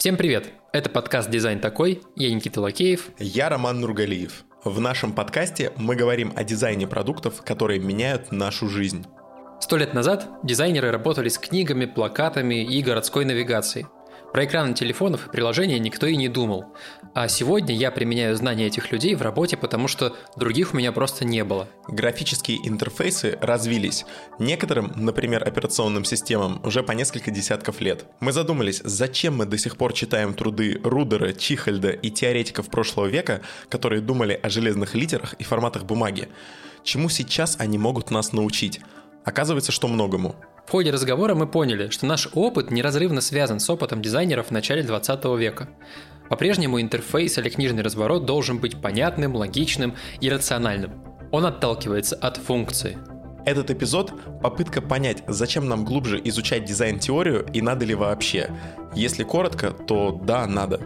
Всем привет! Это подкаст «Дизайн такой». Я Никита Лакеев. Я Роман Нургалиев. В нашем подкасте мы говорим о дизайне продуктов, которые меняют нашу жизнь. Сто лет назад дизайнеры работали с книгами, плакатами и городской навигацией – про экраны телефонов и приложения никто и не думал. А сегодня я применяю знания этих людей в работе, потому что других у меня просто не было. Графические интерфейсы развились. Некоторым, например, операционным системам, уже по несколько десятков лет. Мы задумались, зачем мы до сих пор читаем труды Рудера, Чихальда и теоретиков прошлого века, которые думали о железных литерах и форматах бумаги. Чему сейчас они могут нас научить? Оказывается, что многому. В ходе разговора мы поняли, что наш опыт неразрывно связан с опытом дизайнеров в начале 20 века. По-прежнему интерфейс или книжный разворот должен быть понятным, логичным и рациональным. Он отталкивается от функции. Этот эпизод – попытка понять, зачем нам глубже изучать дизайн-теорию и надо ли вообще. Если коротко, то да, надо.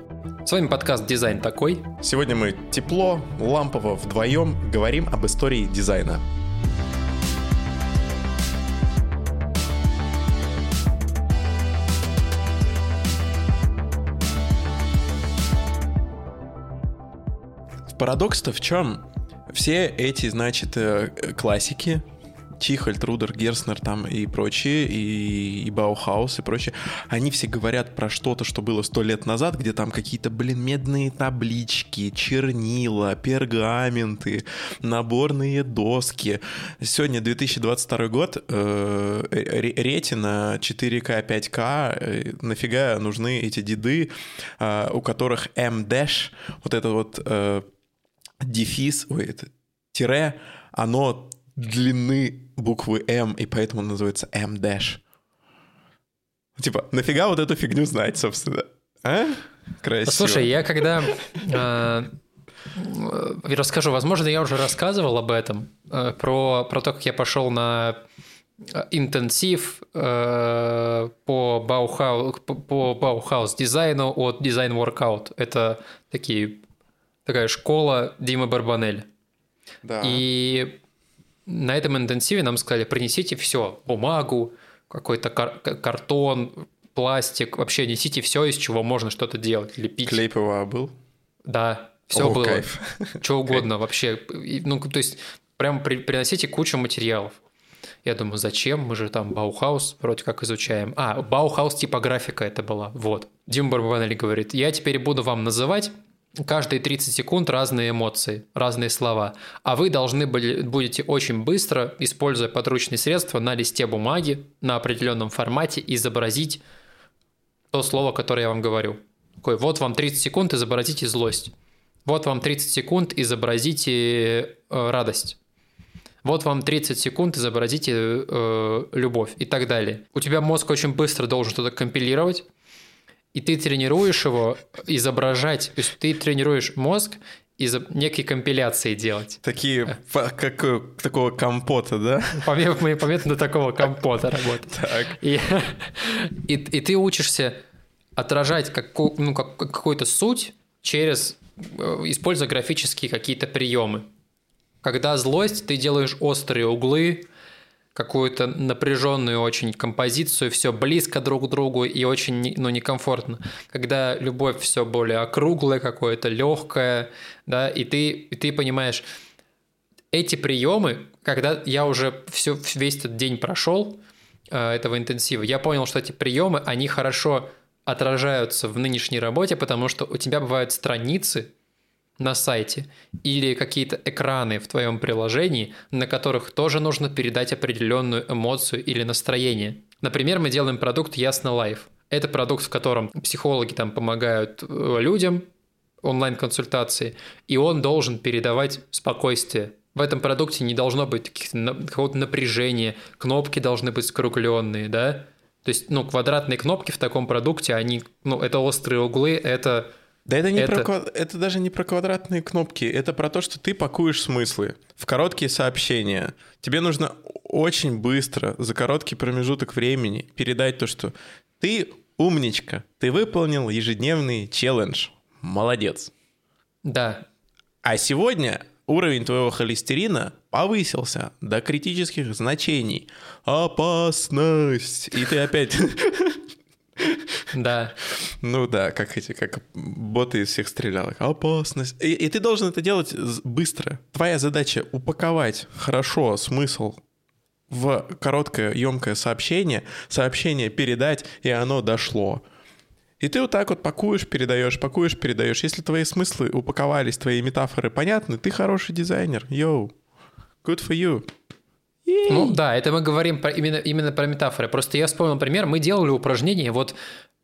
С вами подкаст «Дизайн такой». Сегодня мы тепло, лампово, вдвоем говорим об истории дизайна. Парадокс-то в чем? Все эти, значит, э, классики, Чихольд, Рудер, Герснер там и прочие, и, и Баухаус и прочее, они все говорят про что-то, что было сто лет назад, где там какие-то, блин, медные таблички, чернила, пергаменты, наборные доски. Сегодня 2022 год, э, ретина 4К, 5К, э, нафига нужны эти деды, э, у которых M-dash, вот это вот э, дефис, ой, это тире, оно длины буквы М, и поэтому называется M-dash. Типа, нафига вот эту фигню знать, собственно? А? Красиво. Слушай, я когда э, расскажу, возможно, я уже рассказывал об этом, э, про, про то, как я пошел на интенсив э, по Bauhaus, по Bauhaus дизайну от Design Workout. Это такие такая школа Димы Барбанель. Да. И на этом интенсиве нам сказали, принесите все, бумагу, какой-то кар- картон, пластик, вообще несите все, из чего можно что-то делать, лепить. Клей ПВА был? Да, все О, было. Кайф. Что угодно вообще. Ну, то есть, прям при, приносите кучу материалов. Я думаю, зачем? Мы же там Баухаус вроде как изучаем. А, Баухаус типографика это была. Вот. Дима Барбанель говорит, я теперь буду вам называть каждые 30 секунд разные эмоции, разные слова. А вы должны были, будете очень быстро, используя подручные средства на листе бумаги на определенном формате, изобразить то слово, которое я вам говорю. Такой, вот вам 30 секунд, изобразите злость. Вот вам 30 секунд, изобразите э, радость. Вот вам 30 секунд, изобразите э, любовь и так далее. У тебя мозг очень быстро должен что-то компилировать, и ты тренируешь его изображать, то есть ты тренируешь мозг из некой компиляции делать. Такие, как, такого компота, да? Помимо, помимо такого компота работать. Так. И, и, и ты учишься отражать как, ну, как, какую-то суть через, э, используя графические какие-то приемы. Когда злость, ты делаешь острые углы, какую-то напряженную очень композицию, все близко друг к другу и очень ну, некомфортно. Когда любовь все более округлая, какое-то легкое, да, и ты, и ты понимаешь, эти приемы, когда я уже все, весь этот день прошел э, этого интенсива, я понял, что эти приемы, они хорошо отражаются в нынешней работе, потому что у тебя бывают страницы, на сайте или какие-то экраны в твоем приложении, на которых тоже нужно передать определенную эмоцию или настроение. Например, мы делаем продукт Ясно Live. Это продукт, в котором психологи там помогают э, людям, онлайн-консультации, и он должен передавать спокойствие. В этом продукте не должно быть какого-то напряжения, кнопки должны быть скругленные, да? То есть, ну, квадратные кнопки в таком продукте, они, ну, это острые углы, это да это, не это... Про, это даже не про квадратные кнопки, это про то, что ты пакуешь смыслы в короткие сообщения. Тебе нужно очень быстро, за короткий промежуток времени передать то, что ты умничка, ты выполнил ежедневный челлендж. Молодец. Да. А сегодня уровень твоего холестерина повысился до критических значений. Опасность. И ты опять Да. Ну да, как эти, как боты из всех стрелялок. Опасность. И, и ты должен это делать быстро. Твоя задача упаковать хорошо смысл в короткое, емкое сообщение, сообщение передать, и оно дошло. И ты вот так вот пакуешь, передаешь, пакуешь, передаешь. Если твои смыслы упаковались, твои метафоры понятны, ты хороший дизайнер. Йоу. Good for you. Ну да, это мы говорим про, именно, именно про метафоры. Просто я вспомнил пример, мы делали упражнения вот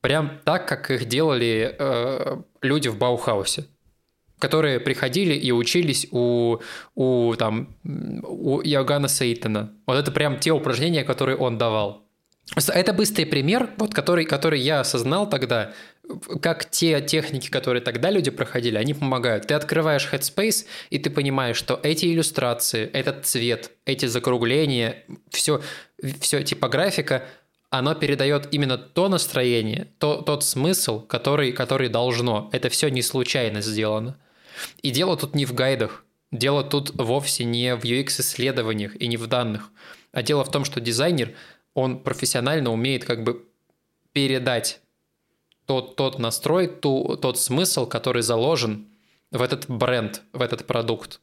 прям так, как их делали э, люди в Баухаусе которые приходили и учились у, у, там, у Иоганна Сейтона. Вот это прям те упражнения, которые он давал. Это быстрый пример, вот который, который я осознал тогда, как те техники, которые тогда люди проходили, они помогают. Ты открываешь Headspace, и ты понимаешь, что эти иллюстрации, этот цвет, эти закругления, все, все типографика, оно передает именно то настроение, то, тот смысл, который, который должно. Это все не случайно сделано. И дело тут не в гайдах, дело тут вовсе не в UX-исследованиях и не в данных, а дело в том, что дизайнер, он профессионально умеет как бы передать тот, тот настрой, ту, тот смысл, который заложен в этот бренд, в этот продукт.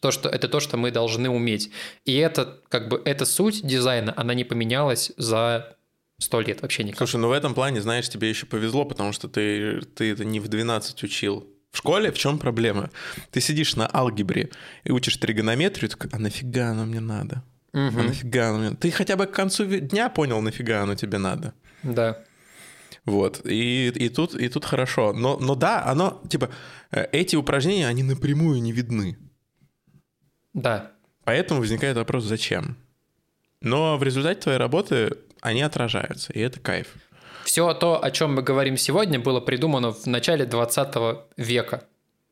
То, что, это то, что мы должны уметь. И это, как бы, эта суть дизайна, она не поменялась за сто лет вообще никак. Слушай, ну в этом плане, знаешь, тебе еще повезло, потому что ты, ты это не в 12 учил. В школе в чем проблема? Ты сидишь на алгебре и учишь тригонометрию, такой, а нафига оно мне надо? Угу. А нафига оно мне... Ты хотя бы к концу дня понял, нафига оно тебе надо. Да. Вот, и, и, тут, и тут хорошо. Но, но да, оно, типа, э, эти упражнения, они напрямую не видны. Да. Поэтому возникает вопрос, зачем? Но в результате твоей работы они отражаются, и это кайф. Все то, о чем мы говорим сегодня, было придумано в начале 20 века.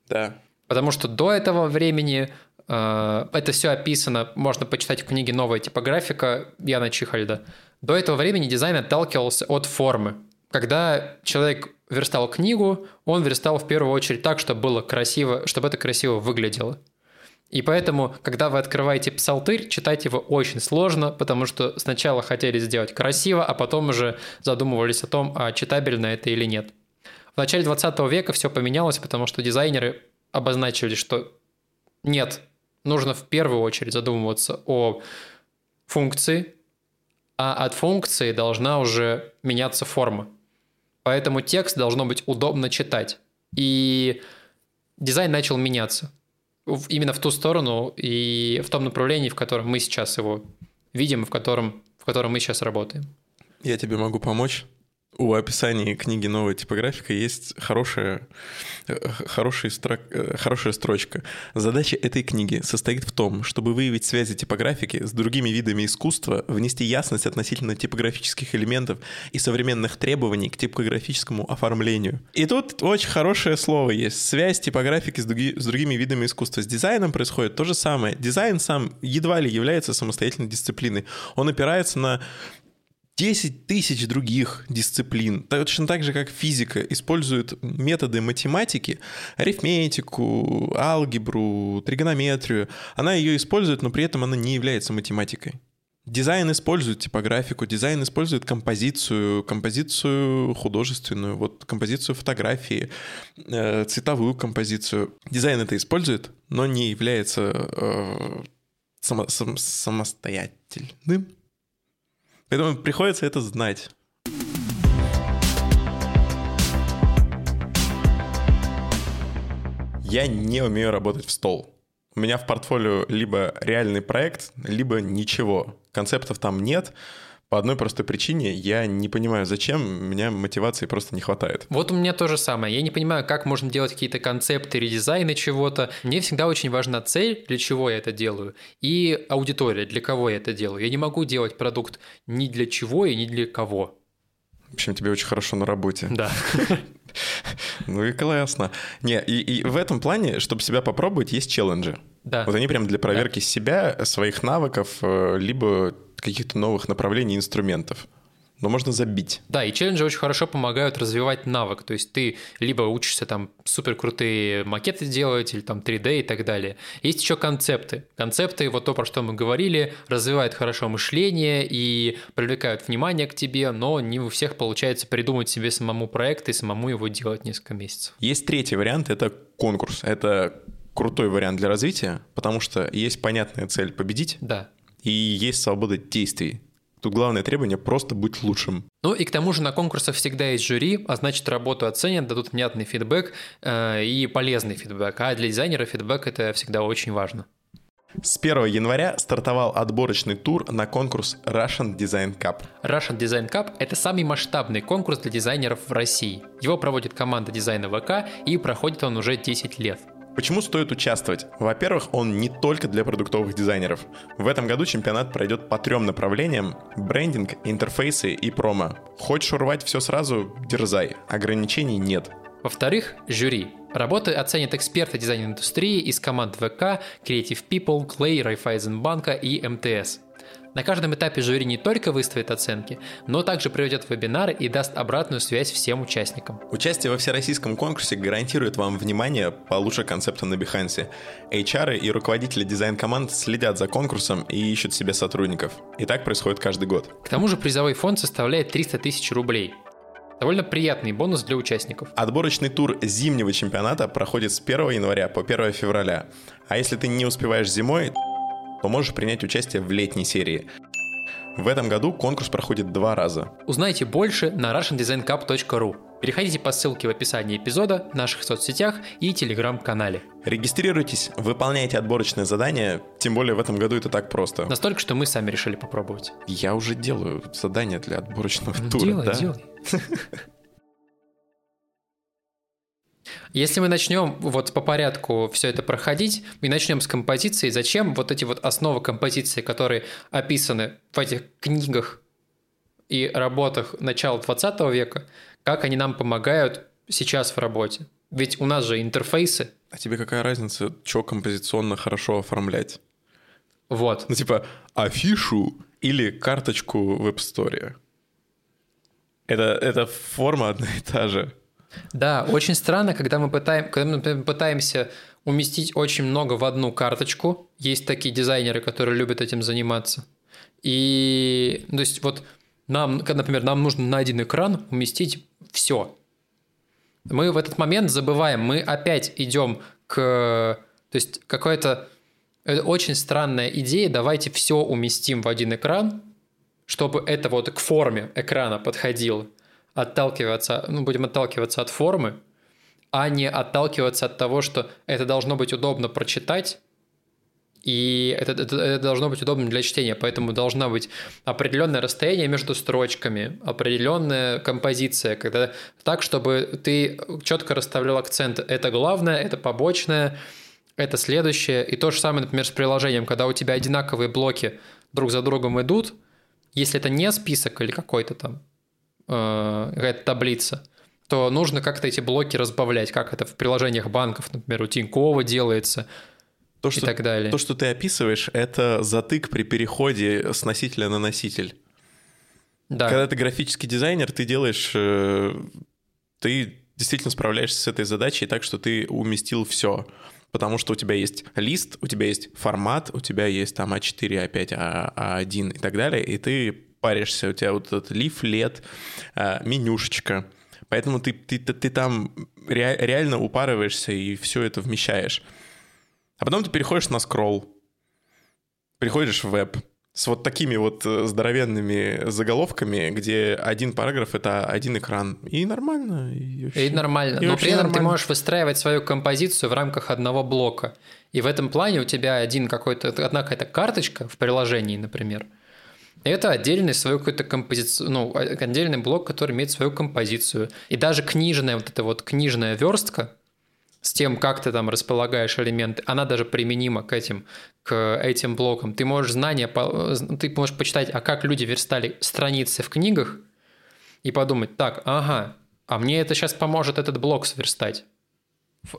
Да. Потому что до этого времени э, это все описано, можно почитать в книге «Новая типографика» Яна Чихальда. До этого времени дизайн отталкивался от формы. Когда человек верстал книгу, он верстал в первую очередь так, чтобы было красиво, чтобы это красиво выглядело. И поэтому, когда вы открываете псалтырь, читать его очень сложно, потому что сначала хотели сделать красиво, а потом уже задумывались о том, а читабельно это или нет. В начале 20 века все поменялось, потому что дизайнеры обозначили, что нет, нужно в первую очередь задумываться о функции, а от функции должна уже меняться форма. Поэтому текст должно быть удобно читать. И дизайн начал меняться именно в ту сторону и в том направлении, в котором мы сейчас его видим, в котором, в котором мы сейчас работаем. Я тебе могу помочь. У описания книги «Новая типографика» есть хорошая, э, хорошая, строк, э, хорошая строчка. Задача этой книги состоит в том, чтобы выявить связи типографики с другими видами искусства, внести ясность относительно типографических элементов и современных требований к типографическому оформлению. И тут очень хорошее слово есть. Связь типографики с, други, с другими видами искусства. С дизайном происходит то же самое. Дизайн сам едва ли является самостоятельной дисциплиной. Он опирается на 10 тысяч других дисциплин, точно так же, как физика, используют методы математики, арифметику, алгебру, тригонометрию. Она ее использует, но при этом она не является математикой. Дизайн использует типографику, дизайн использует композицию, композицию художественную, вот композицию фотографии, э, цветовую композицию. Дизайн это использует, но не является э, само, сам, самостоятельным Поэтому приходится это знать. Я не умею работать в стол. У меня в портфолио либо реальный проект, либо ничего. Концептов там нет. По одной простой причине я не понимаю, зачем, у меня мотивации просто не хватает. Вот у меня то же самое. Я не понимаю, как можно делать какие-то концепты, редизайны чего-то. Мне всегда очень важна цель, для чего я это делаю, и аудитория, для кого я это делаю. Я не могу делать продукт ни для чего и ни для кого. В общем, тебе очень хорошо на работе. Да. Ну и классно. Не, и, и в этом плане, чтобы себя попробовать, есть челленджи. Да. Вот они прям для проверки да. себя, своих навыков, э, либо каких-то новых направлений инструментов. но можно забить. Да, и челленджи очень хорошо помогают развивать навык. То есть ты либо учишься там супер крутые макеты делать, или там 3D и так далее. Есть еще концепты. Концепты, вот то, про что мы говорили, развивают хорошо мышление и привлекают внимание к тебе, но не у всех получается придумать себе самому проект и самому его делать несколько месяцев. Есть третий вариант, это конкурс. Это крутой вариант для развития, потому что есть понятная цель победить. Да. И есть свобода действий. Тут главное требование – просто быть лучшим. Ну и к тому же на конкурсах всегда есть жюри, а значит работу оценят, дадут внятный фидбэк э, и полезный фидбэк. А для дизайнера фидбэк – это всегда очень важно. С 1 января стартовал отборочный тур на конкурс Russian Design Cup. Russian Design Cup – это самый масштабный конкурс для дизайнеров в России. Его проводит команда дизайна ВК и проходит он уже 10 лет. Почему стоит участвовать? Во-первых, он не только для продуктовых дизайнеров. В этом году чемпионат пройдет по трем направлениям – брендинг, интерфейсы и промо. Хочешь урвать все сразу – дерзай, ограничений нет. Во-вторых, жюри. Работы оценят эксперты дизайн-индустрии из команд ВК, Creative People, Clay, Райфайзенбанка и МТС. На каждом этапе жюри не только выставит оценки, но также проведет вебинары и даст обратную связь всем участникам. Участие во всероссийском конкурсе гарантирует вам внимание получше концепта на Behance. HR и руководители дизайн-команд следят за конкурсом и ищут себе сотрудников. И так происходит каждый год. К тому же призовой фонд составляет 300 тысяч рублей. Довольно приятный бонус для участников. Отборочный тур зимнего чемпионата проходит с 1 января по 1 февраля. А если ты не успеваешь зимой, то можешь принять участие в летней серии. В этом году конкурс проходит два раза. Узнайте больше на russiandesigncup.ru. Переходите по ссылке в описании эпизода, в наших соцсетях и телеграм-канале. Регистрируйтесь, выполняйте отборочные задания, тем более в этом году это так просто. Настолько, что мы сами решили попробовать. Я уже делаю задания для отборочного Ну, тура, делай, да? делай. Если мы начнем вот по порядку все это проходить, мы начнем с композиции, зачем вот эти вот основы композиции, которые описаны в этих книгах и работах начала 20 века, как они нам помогают сейчас в работе? Ведь у нас же интерфейсы, А тебе какая разница, что композиционно хорошо оформлять? вот. Ну, типа, афишу или карточку в App Store. Это, это форма одна и та же. Да, очень странно, когда мы, пытаем, когда мы например, пытаемся уместить очень много в одну карточку. Есть такие дизайнеры, которые любят этим заниматься. И, то есть, вот нам, например, нам нужно на один экран уместить все. Мы в этот момент забываем, мы опять идем к... То есть, какая-то очень странная идея, давайте все уместим в один экран, чтобы это вот к форме экрана подходило отталкиваться, ну, будем отталкиваться от формы, а не отталкиваться от того, что это должно быть удобно прочитать, и это, это, это должно быть удобно для чтения, поэтому должна быть определенное расстояние между строчками, определенная композиция, когда так, чтобы ты четко расставлял акцент. Это главное, это побочное, это следующее. И то же самое, например, с приложением, когда у тебя одинаковые блоки друг за другом идут, если это не список или какой-то там какая-то таблица, то нужно как-то эти блоки разбавлять, как это в приложениях банков, например, у Тинькова делается То, и что, так далее. то, что ты описываешь, это затык при переходе с носителя на носитель. да. Когда ты графический дизайнер, ты делаешь... э, Ты действительно справляешься с этой задачей так, что ты уместил все. Потому что у тебя есть лист, у тебя есть формат, у тебя есть там А А4, А5, А- А1 и так далее, и ты паришься, у тебя вот этот лифлет, а, менюшечка. Поэтому ты, ты, ты, ты там ре- реально упарываешься и все это вмещаешь. А потом ты переходишь на скролл, приходишь в веб с вот такими вот э, здоровенными заголовками, где один параграф — это один экран. И нормально. И, вообще- И нормально. и Но при этом ты нормально. можешь выстраивать свою композицию в рамках одного блока. И в этом плане у тебя один какой-то, одна какая-то карточка в приложении, например. Это отдельный свой какой-то композицию, ну, отдельный блок, который имеет свою композицию. И даже книжная, вот эта вот книжная верстка с тем, как ты там располагаешь элементы, она даже применима к этим, к этим блокам. Ты можешь знания, ты можешь почитать, а как люди верстали страницы в книгах, и подумать, так, ага, а мне это сейчас поможет этот блок сверстать.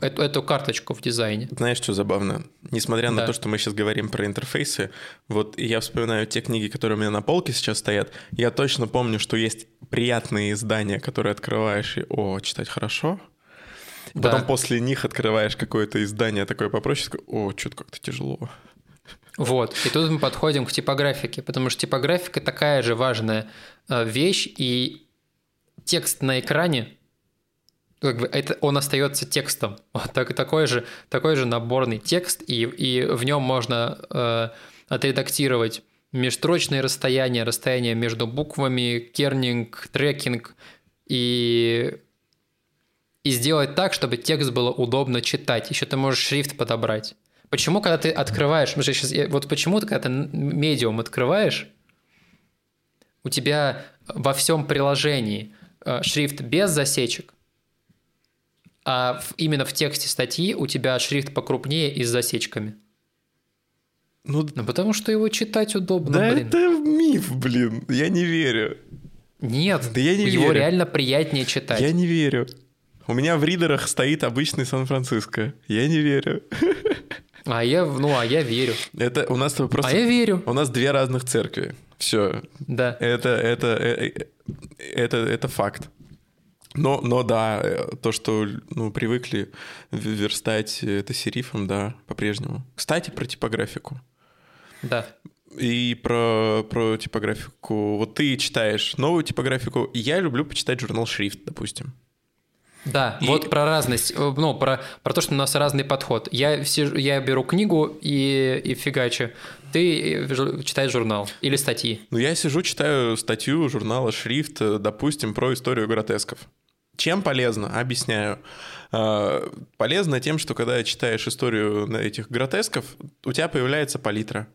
Эту, эту карточку в дизайне. Знаешь, что забавно? Несмотря на то, что мы сейчас говорим про интерфейсы, вот я вспоминаю те книги, которые у меня на полке сейчас стоят, я точно помню, что есть приятные издания, которые открываешь и, о, читать хорошо, Потом да. после них открываешь какое-то издание такое попроще, о, что-то как-то тяжело. Вот, и тут мы подходим к типографике, потому что типографика такая же важная э, вещь, и текст на экране это, он остается текстом. Так, такой, же, такой же наборный текст, и, и в нем можно э, отредактировать межстрочные расстояния, расстояние между буквами, кернинг, трекинг, и, и сделать так, чтобы текст было удобно читать. Еще ты можешь шрифт подобрать. Почему, когда ты открываешь, сейчас, вот почему когда ты медиум открываешь, у тебя во всем приложении э, шрифт без засечек, а именно в тексте статьи у тебя шрифт покрупнее и с засечками. Ну, ну потому что его читать удобно, да блин. это миф, блин, я не верю. Нет, да я не его верю. реально приятнее читать. Я не верю. У меня в ридерах стоит обычный Сан-Франциско. Я не верю. А я, ну, а я верю. Это у нас просто... А я верю. У нас две разных церкви. Все. Да. Это, это, это, это, это факт. Но, но да, э, то, что ну, привыкли верстать это серифом, да, по-прежнему. Кстати, про типографику. Да. И про, про типографику. Вот ты читаешь новую типографику, я люблю почитать журнал «Шрифт», допустим. Да, и... вот про разность, э, ну, про, про то, что у нас разный подход. Я, сижу, я беру книгу и, и фигачу. Ты э, читаешь журнал или статьи? Ну, я сижу, читаю статью журнала «Шрифт», допустим, про историю гротесков. Чем полезно? Объясняю. А, полезно тем, что когда читаешь историю этих гротесков, у тебя появляется палитра.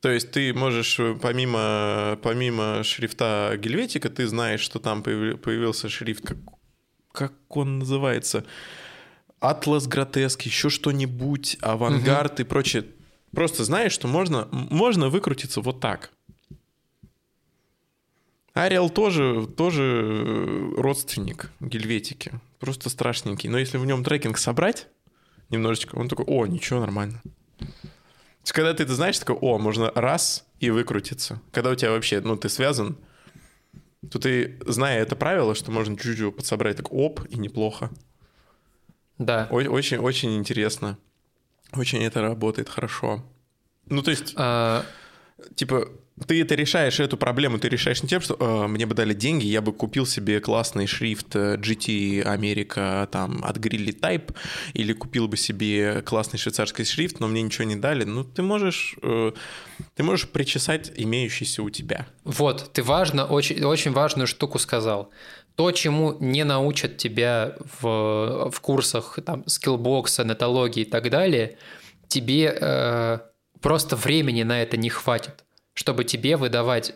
То есть ты можешь э, помимо, помимо шрифта Гельветика, ты знаешь, что там появился шрифт, как, как он называется, Атлас Гротеск, еще что-нибудь, Авангард угу. и прочее. Просто знаешь, что можно, можно выкрутиться вот так – Ариал тоже, тоже э, родственник гельветики. Просто страшненький. Но если в нем трекинг собрать немножечко, он такой, о, ничего, нормально. То есть, когда ты это знаешь, такой, о, можно раз и выкрутиться. Когда у тебя вообще, ну, ты связан, то ты, зная это правило, что можно чуть-чуть подсобрать, так оп, и неплохо. Да. Очень, очень интересно. Очень это работает хорошо. Ну, то есть, а... типа, ты это решаешь, эту проблему ты решаешь не тем, что э, мне бы дали деньги, я бы купил себе классный шрифт э, GT Америка там от Grilly Type, или купил бы себе классный швейцарский шрифт, но мне ничего не дали. Ну, ты можешь, э, ты можешь причесать имеющийся у тебя. Вот, ты важно, очень, очень важную штуку сказал. То, чему не научат тебя в, в курсах там, скиллбокса, нетологии и так далее, тебе э, просто времени на это не хватит чтобы тебе выдавать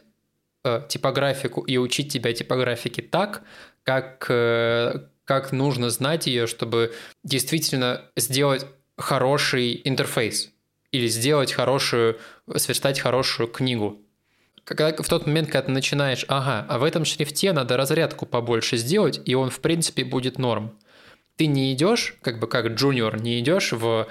э, типографику и учить тебя типографике так, как, э, как нужно знать ее, чтобы действительно сделать хороший интерфейс или сделать хорошую, сверстать хорошую книгу. Когда, в тот момент, когда ты начинаешь, ага, а в этом шрифте надо разрядку побольше сделать, и он, в принципе, будет норм. Ты не идешь, как бы как джуниор, не идешь в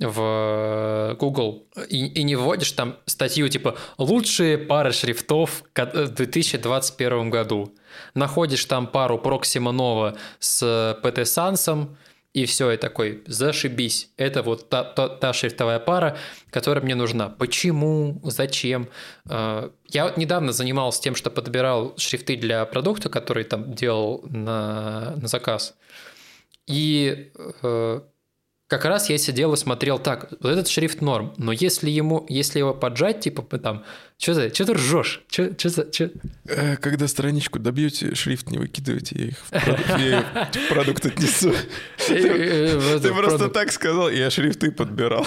в Google и, и не вводишь там статью типа «Лучшие пары шрифтов в 2021 году». Находишь там пару Proxima Nova с PT Sans, и все, и такой, зашибись. Это вот та, та, та шрифтовая пара, которая мне нужна. Почему? Зачем? Я вот недавно занимался тем, что подбирал шрифты для продукта, который там делал на, на заказ. И э, как раз я сидел и смотрел так, вот этот шрифт норм, но если ему, если его поджать, типа там, что ты, что ты ржешь? Что, что за, что? Э, когда страничку добьете, шрифт не выкидывайте, я их в продукт отнесу. Ты просто так сказал, я шрифты подбирал.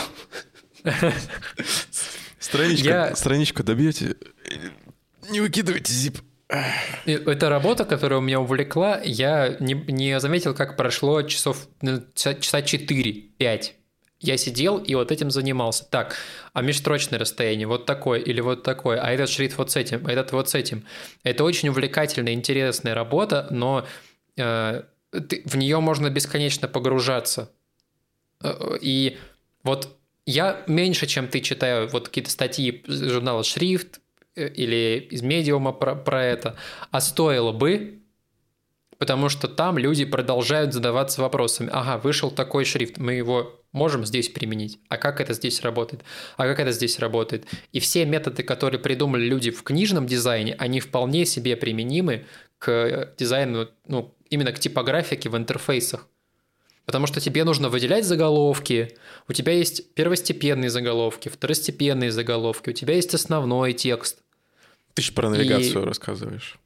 Страничку добьете, не выкидывайте zip. Это работа, которая меня увлекла, я не, не заметил, как прошло часов, ну, часа 4-5. Я сидел и вот этим занимался. Так, а межстрочное расстояние вот такое или вот такое, а этот шрифт вот с этим, а этот вот с этим. Это очень увлекательная, интересная работа, но э, ты, в нее можно бесконечно погружаться. Э, и вот я меньше, чем ты читаю вот какие-то статьи журнала «Шрифт» или из медиума про, про это, а стоило бы, потому что там люди продолжают задаваться вопросами. Ага, вышел такой шрифт, мы его можем здесь применить. А как это здесь работает? А как это здесь работает? И все методы, которые придумали люди в книжном дизайне, они вполне себе применимы к дизайну, ну, именно к типографике в интерфейсах. Потому что тебе нужно выделять заголовки, у тебя есть первостепенные заголовки, второстепенные заголовки, у тебя есть основной текст. Ты же про навигацию и... рассказываешь.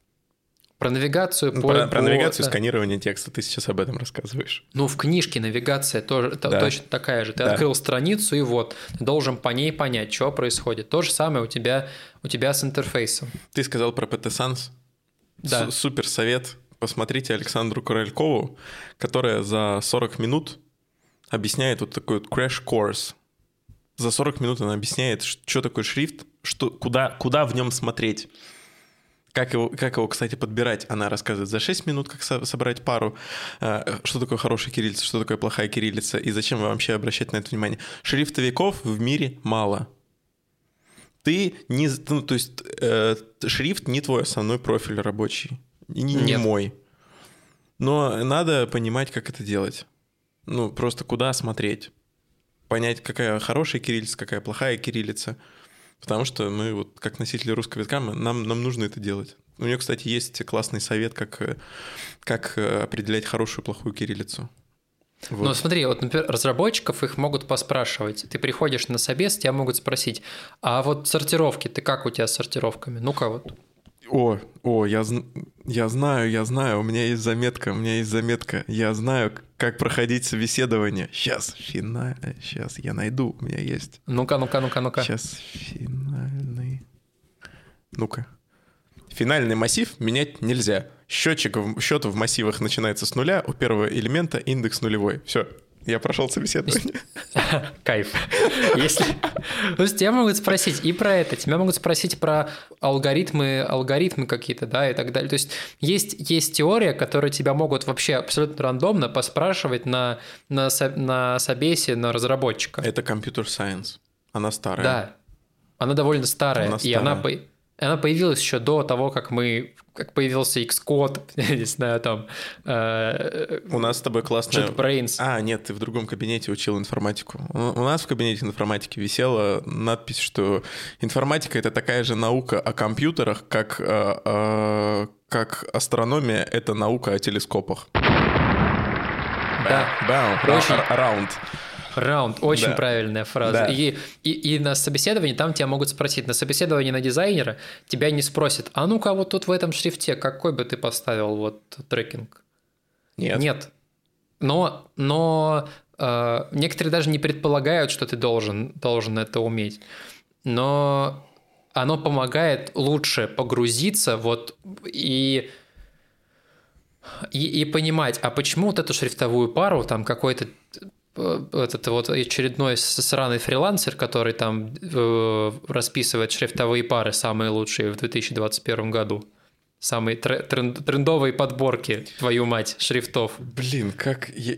Про навигацию ну, по... Про, про навигацию, сканирование текста, ты сейчас об этом рассказываешь. Ну, в книжке навигация тоже да. точно такая же. Ты да. открыл страницу, и вот, ты должен по ней понять, что происходит. То же самое у тебя, у тебя с интерфейсом. Ты сказал про PT Sans. Да. Супер совет. Посмотрите Александру Королькову, которая за 40 минут объясняет вот такой вот crash course. За 40 минут она объясняет, что такое шрифт, что, куда, куда в нем смотреть. Как его, как его, кстати, подбирать, она рассказывает за 6 минут, как со- собрать пару, э, что такое хорошая кириллица, что такое плохая кириллица, и зачем вообще обращать на это внимание. Шрифтовиков в мире мало. Ты не... Ну, то есть э, шрифт не твой основной профиль рабочий. И не, не мой. Но надо понимать, как это делать. Ну, просто куда смотреть. Понять, какая хорошая кириллица, какая плохая кириллица. Потому что мы вот как носители русского языка, нам, нам нужно это делать. У нее, кстати, есть классный совет, как, э, как э, определять хорошую и плохую кириллицу. Вот. Ну, смотри, вот, например, разработчиков их могут поспрашивать. Ты приходишь на собес, тебя могут спросить, а вот сортировки, ты как у тебя с сортировками? Ну-ка вот. О, о, я, я знаю, я знаю, у меня есть заметка, у меня есть заметка. Я знаю, как проходить собеседование. Сейчас, финальное, сейчас я найду, у меня есть. Ну-ка, ну-ка, ну-ка, ну-ка. Сейчас, финальный. Ну-ка. Финальный массив менять нельзя. Счетчик, счет в массивах начинается с нуля, у первого элемента индекс нулевой. Все, я прошел собеседование. Кайф. Если... То есть тебя могут спросить и про это, тебя могут спросить про алгоритмы, алгоритмы какие-то, да, и так далее. То есть есть, есть теория, которая тебя могут вообще абсолютно рандомно поспрашивать на, на, на собесе на разработчика. Это компьютер сайенс. Она старая. Да. Она довольно старая. Она старая. И она она появилась еще до того, как мы как появился Xcode, не знаю, там... Э, у нас с тобой классная... JetBrains. А, нет, ты в другом кабинете учил информатику. У нас в кабинете информатики висела надпись, что информатика — это такая же наука о компьютерах, как, э, э, как астрономия — это наука о телескопах. Да. Очень... раунд. Раунд, очень да. правильная фраза. Да. И, и, и на собеседовании там тебя могут спросить, на собеседовании на дизайнера тебя не спросят, а ну-ка вот тут в этом шрифте какой бы ты поставил вот трекинг? Нет. Нет. Но, но э, некоторые даже не предполагают, что ты должен, должен это уметь. Но оно помогает лучше погрузиться вот и и, и понимать, а почему вот эту шрифтовую пару, там какой-то этот вот очередной сраный фрилансер, который там э, расписывает шрифтовые пары самые лучшие в 2021 году. Самые тренд, трендовые подборки, твою мать, шрифтов. Блин, как... Я,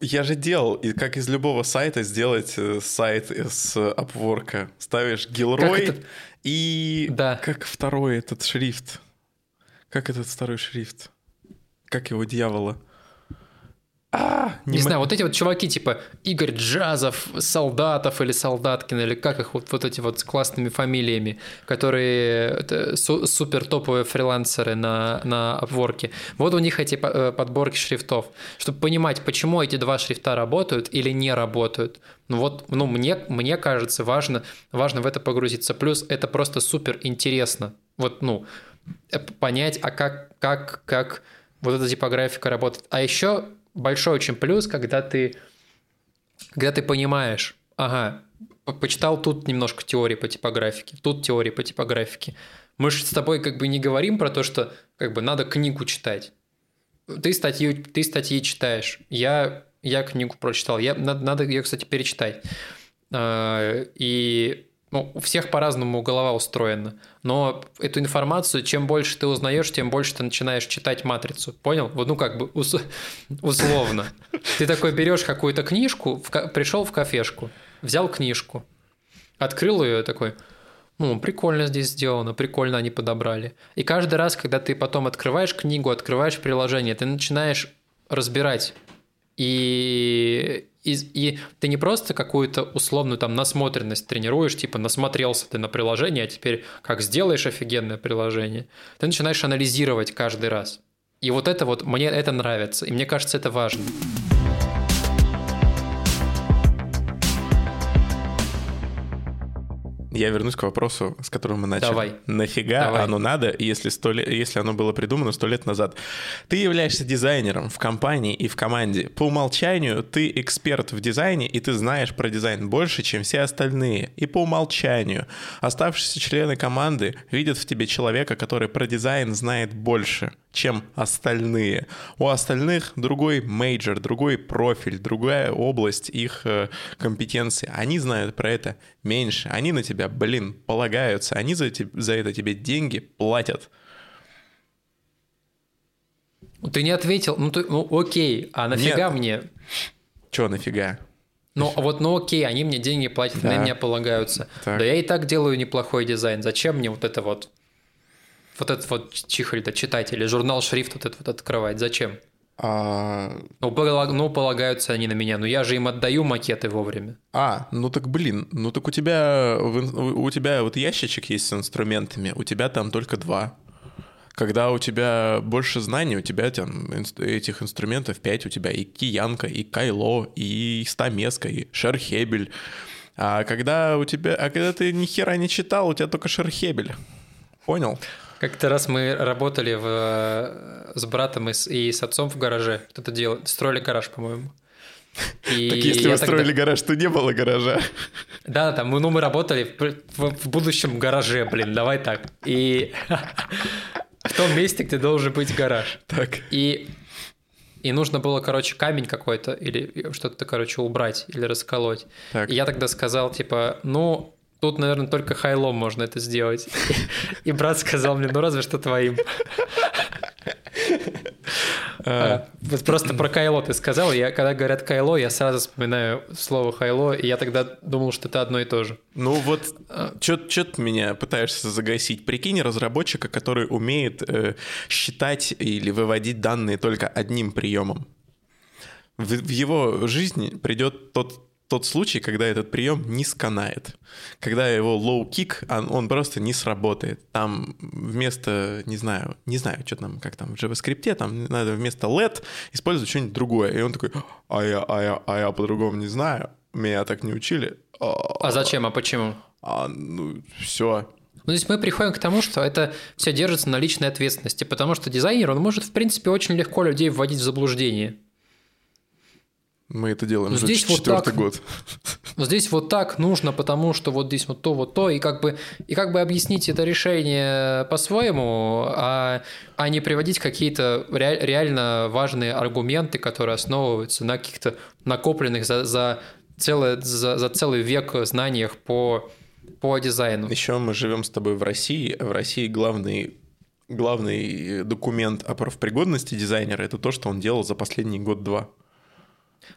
я же делал, и как из любого сайта сделать э, сайт с Upwork. Ставишь Гилрой и... Да. Как второй этот шрифт? Как этот второй шрифт? Как его дьявола? А, не, не знаю, вот эти вот чуваки типа Игорь Джазов, Солдатов или Солдаткин, или как их вот, вот эти вот с классными фамилиями, которые су- супер топовые фрилансеры на, на Upwork. Вот у них эти э, подборки шрифтов, чтобы понимать, почему эти два шрифта работают или не работают. Ну вот, ну мне, мне кажется, важно, важно в это погрузиться. Плюс это просто супер интересно. Вот, ну, э, понять, а как, как, как вот эта типографика работает. А еще большой очень плюс, когда ты, когда ты понимаешь, ага, почитал тут немножко теории по типографике, тут теории по типографике. Мы же с тобой как бы не говорим про то, что как бы надо книгу читать. Ты статью, ты статьи читаешь. Я, я книгу прочитал. Я, надо, надо ее, кстати, перечитать. А, и ну, у всех по-разному голова устроена. Но эту информацию, чем больше ты узнаешь, тем больше ты начинаешь читать матрицу. Понял? Вот, ну, как бы ус- условно. Ты такой берешь какую-то книжку, в ка- пришел в кафешку, взял книжку, открыл ее такой, ну, прикольно здесь сделано, прикольно они подобрали. И каждый раз, когда ты потом открываешь книгу, открываешь приложение, ты начинаешь разбирать. И, и, и ты не просто какую-то условную там насмотренность тренируешь, типа насмотрелся ты на приложение, а теперь как сделаешь офигенное приложение, ты начинаешь анализировать каждый раз. И вот это вот, мне это нравится, и мне кажется, это важно. Я вернусь к вопросу, с которого мы начали. Давай. Нафига Давай. оно надо, если, сто лет, если оно было придумано сто лет назад? Ты являешься дизайнером в компании и в команде. По умолчанию ты эксперт в дизайне, и ты знаешь про дизайн больше, чем все остальные. И по умолчанию оставшиеся члены команды видят в тебе человека, который про дизайн знает больше, чем остальные. У остальных другой major, другой профиль, другая область их э, компетенции. Они знают про это меньше. Они на тебя, блин, полагаются. Они за, те- за это тебе деньги платят. Ты не ответил, ну, ты, ну окей, а нафига Нет. мне? Чё нафига? Ну вот, ну окей, они мне деньги платят, Да. на меня полагаются. Так. Да я и так делаю неплохой дизайн. Зачем мне вот это вот, вот этот вот чихаль-то читать или журнал шрифт вот этот вот открывать? Зачем? А, Ну, полаг- ну, полагаются они на меня, но я же им отдаю макеты вовремя. а, ну так блин, ну так у тебя у тебя вот ящичек есть с инструментами, у тебя там только два. Когда у тебя больше знаний, у тебя там этих инструментов 5, у тебя и киянка, и кайло, и стамеска, и шерхебель. А когда у тебя, а когда ты ни хера не читал, у тебя только шерхебель. Понял? Как-то раз мы работали в, э, с братом и с, и с отцом в гараже. Кто-то делал, строили гараж, по-моему. И так если вы тогда- строили гараж, то не было гаража. Да, там, мы- ну, мы работали в, в- в будущем гараже, блин, давай так. И в том месте, где должен быть гараж. Так. И, и нужно было, короче, камень какой-то или что-то, короче, убрать или расколоть. Так. И я тогда сказал, типа, ну, тут, наверное, только хайлом можно это сделать. И брат сказал мне, ну, разве что твоим. А, Вот просто про кайло ты сказал. Я, когда говорят кайло, я сразу вспоминаю слово хайло, и я тогда думал, что это одно и то же. Ну вот, что ты меня пытаешься загасить? Прикинь разработчика, который умеет э, считать или выводить данные только одним приемом. В, в его жизни придет тот, тот случай, когда этот прием не сканает. Когда его low-kick, он, он просто не сработает. Там вместо, не знаю, не знаю, что там, как там в JavaScript, там надо вместо let использовать что-нибудь другое. И он такой, а я, а я, а я по-другому не знаю, меня так не учили. А зачем, а почему? А, ну, все. Ну, здесь мы приходим к тому, что это все держится на личной ответственности, потому что дизайнер, он может, в принципе, очень легко людей вводить в заблуждение. Мы это делаем Ну, уже здесь вот четвертый так. год. Вот здесь вот так нужно, потому что вот здесь вот то, вот то, и как бы, и как бы объяснить это решение по-своему, а, а не приводить какие-то ре- реально важные аргументы, которые основываются на каких-то накопленных за, за, целый, за, за целый век знаниях по, по дизайну. Еще мы живем с тобой в России. В России главный главный документ о профпригодности дизайнера это то, что он делал за последний год-два.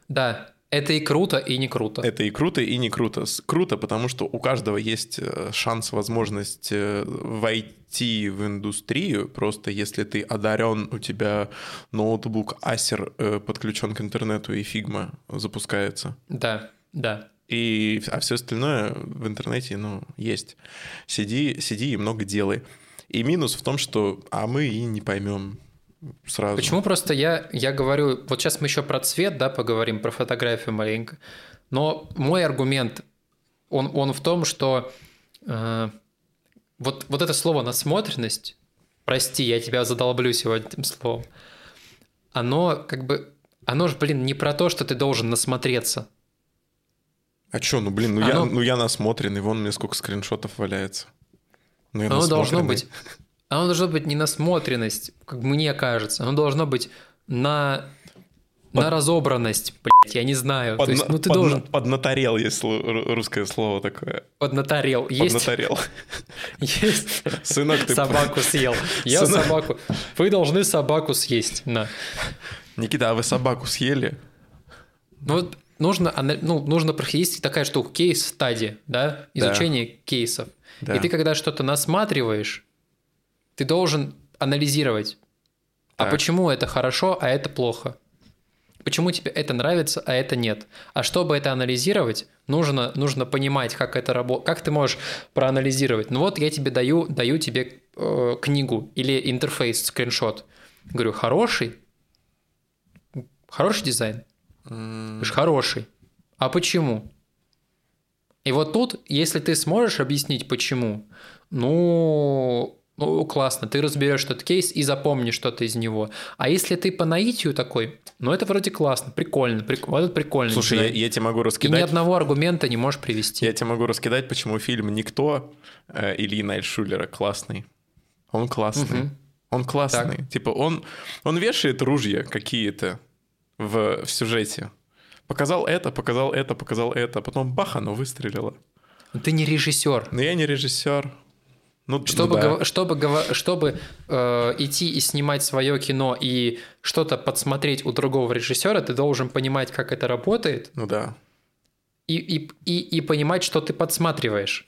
Да, это и круто, и не круто. Это и круто, и не круто. Круто, потому что у каждого есть э, шанс, возможность э, войти в индустрию. Просто если ты одарен, у тебя ноутбук Acer э, подключен к интернету и Figma запускается. Да, да. И, а все остальное в интернете, ну, есть. Сиди, сиди и много делай. И минус в том, что а мы и не поймем сразу. Почему просто я, я говорю, вот сейчас мы еще про цвет, да, поговорим, про фотографию маленько, но мой аргумент, он, он в том, что э, вот, вот это слово насмотренность, прости, я тебя задолблю сегодня этим словом, оно как бы, оно же, блин, не про то, что ты должен насмотреться. А чё, ну блин, ну, я, Оно- ну я насмотренный, вон мне сколько скриншотов валяется. Ну, я Оно должно быть, оно должно быть не насмотренность, как мне кажется, оно должно быть на под... на разобранность, блядь, я не знаю. Под, То есть, ну ты под, должен... Поднаторел, есть русское слово такое. Поднаторел. Есть... Поднаторел. Есть. Сынок, ты... Собаку съел. Я Сынок. собаку. Вы должны собаку съесть. На. Никита, а вы собаку съели? Ну вот нужно, ну, нужно проходить такая штука, кейс-стадия, да, изучение кейсов. Да. И ты, когда что-то насматриваешь, ты должен анализировать, а Так. почему это хорошо, а это плохо. Почему тебе это нравится, а это нет. А чтобы это анализировать, нужно, нужно понимать, как это работает, как ты можешь проанализировать. Ну вот я тебе даю, даю тебе э, книгу или интерфейс, скриншот. Говорю, хороший, хороший дизайн. Говоришь, хороший. А почему? И вот тут, если ты сможешь объяснить, почему, ну, ну, классно, ты разберешь этот кейс и запомнишь что-то из него. А если ты по наитию такой, ну, это вроде классно, прикольно, прик... вот это прикольно. Слушай, я, я тебе могу И ни раскидать... одного аргумента не можешь привести. Я тебе могу раскидать, почему фильм «Никто» э, Ильи Найтшулера классный. Он классный. Мгм. Он классный. Типа он, он вешает ружья какие-то в, в сюжете. Показал это, показал это, показал это, потом бах, оно выстрелило. Ты не режиссер. Но я не режиссер. Ну, Чтобы, да. гова- чтобы, гова- чтобы э, идти и снимать свое кино и что-то подсмотреть у другого режиссера, ты должен понимать, как это работает, Ну да. и, и, и, и понимать, что ты подсматриваешь.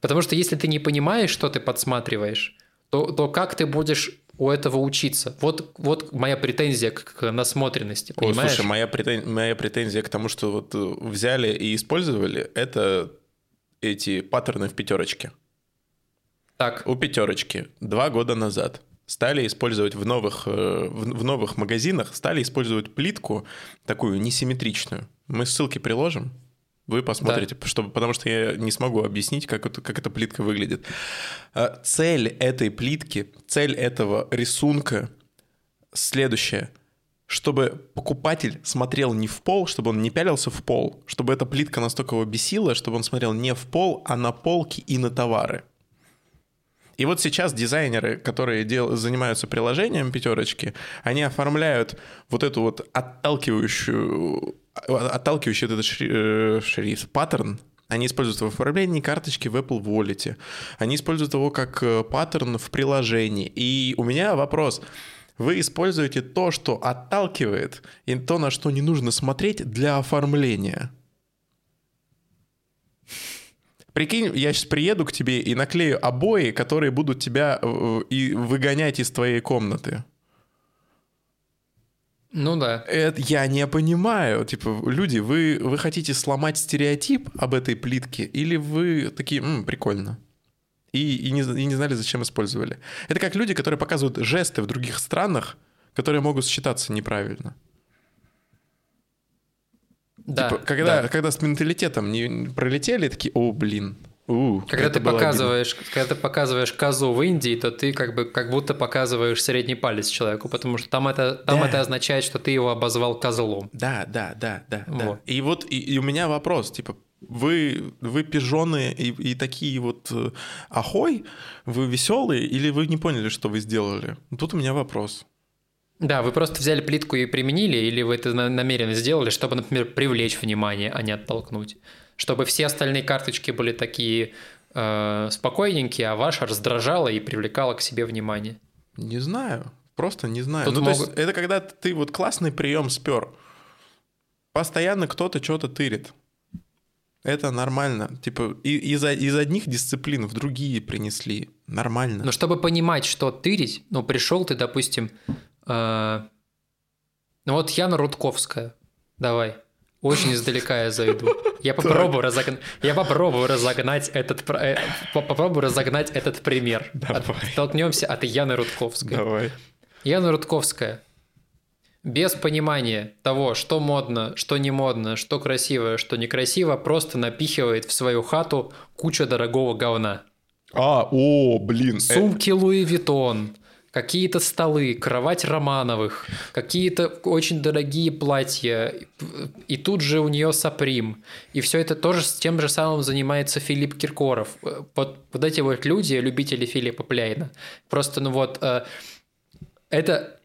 Потому что если ты не понимаешь, что ты подсматриваешь, то, то как ты будешь у этого учиться? Вот, вот моя претензия к, к насмотренности, Ой, понимаешь? слушай, моя, претен- моя претензия к тому, что вот э, взяли и использовали, это эти паттерны в пятерочке. Так, У пятерочки два года назад стали использовать в новых, э, в, новых магазинах, стали использовать плитку такую несимметричную. Мы ссылки приложим, вы посмотрите, чтобы, потому что я не смогу объяснить, как, это, как эта плитка выглядит. А, Цель этой плитки, цель этого рисунка следующая. Чтобы покупатель смотрел не в пол, чтобы он не пялился в пол, чтобы эта плитка настолько его бесила, чтобы он смотрел не в пол, а на полки и на товары. И вот сейчас дизайнеры, которые дел- занимаются приложением пятерочки, они оформляют вот эту вот отталкивающую, а- отталкивающий этот э, шрифт, паттерн, они используют его в оформлении карточки в Apple Wallet. Они используют его как э, паттерн в приложении. И у меня вопрос. Вы используете то, что отталкивает, и то, на что не нужно смотреть для оформления. Прикинь, я сейчас приеду к тебе и наклею обои, которые будут тебя э, и выгонять из твоей комнаты. ну да. Это я не понимаю. Типа, люди, вы, вы хотите сломать стереотип об этой плитке, или вы такие, «М, прикольно. И, и, не, и не знали, зачем использовали. Это как люди, которые показывают жесты в других странах, которые могут считаться неправильно. Да, Типа, когда, да. когда с менталитетом не пролетели, такие, о, блин. у, Когда ты было обидно». показываешь, когда ты показываешь козу в Индии, то ты как бы как будто показываешь средний палец человеку, потому что там это там Да. это означает, что ты его обозвал козлом. Да, да, да, да, да. Вот. И вот и, и у меня вопрос, типа, вы, вы пижоны и, и такие вот э, ахой, вы веселые, или вы не поняли, что вы сделали? Тут у меня вопрос. Да, вы просто взяли плитку и применили, или вы это на- намеренно сделали, чтобы, например, привлечь внимание, а не оттолкнуть, чтобы все остальные карточки были такие э, спокойненькие, а ваша раздражала и привлекала к себе внимание. Не знаю, просто не знаю. Тут ну, то есть могут- это когда ты вот классный прием спер. Постоянно кто-то что-то тырит. Это нормально. Типа из, из одних дисциплин в другие принесли. Нормально. Но чтобы понимать, что тырить, ну, пришел ты, допустим, э, ну вот Яна Рудковская, давай, очень издалека я зайду. Я попробую, разогн- я попробую разогнать этот, э, по- попробую разогнать этот пример. Давай. Оттолкнемся от Яны Рудковской. Давай. Яна Рудковская. Без понимания того, что модно, что не модно, что красиво, что некрасиво, просто напихивает в свою хату кучу дорогого говна. А, о, блин. э, Сумки Луи Виттон, какие-то столы, кровать Романовых, какие-то очень дорогие платья, и тут же у нее Саприм. И все это тоже с тем же самым занимается Филипп Киркоров. Вот, вот эти вот люди, любители Филиппа Пляйна. Просто, ну вот, э, это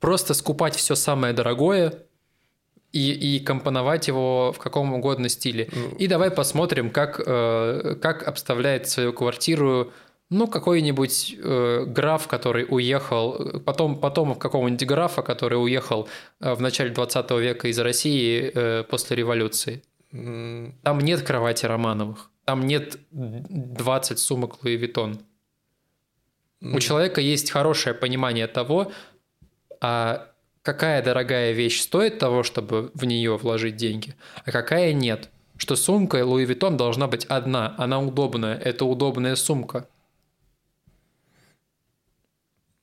просто скупать все самое дорогое и, и компоновать его в каком угодно стиле. Ну. И давай посмотрим, как, э, как обставляет свою квартиру ну, какой-нибудь э, граф, который уехал, потом, потом какого-нибудь графа, который уехал э, в начале 20 века из России э, после революции. Там нет кровати Романовых, там нет 20 сумок Луи Виттон. У человека есть хорошее понимание того, а какая дорогая вещь стоит того, чтобы в нее вложить деньги, а какая нет. Что сумка Луи Виттон должна быть одна, она удобная, это удобная сумка.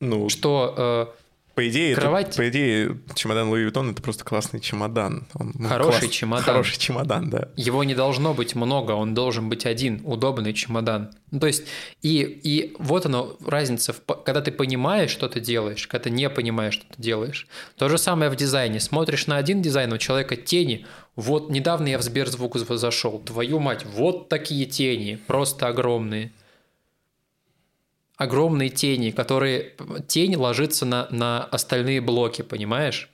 Ну, что э, по идее, Кровать... это, по идее, чемодан Луи Vuitton это просто классный чемодан. Он, ну, хороший класс... чемодан. Хороший чемодан, да. Его не должно быть много, он должен быть один, удобный чемодан. Ну, то есть, и, и вот оно, разница, в, когда ты понимаешь, что ты делаешь, когда ты не понимаешь, что ты делаешь. То же самое в дизайне. Смотришь на один дизайн, у человека тени. Вот недавно я в Сберзвук зашел. Твою мать, вот такие тени, просто огромные огромные тени, которые... Тень ложится на, на остальные блоки, понимаешь?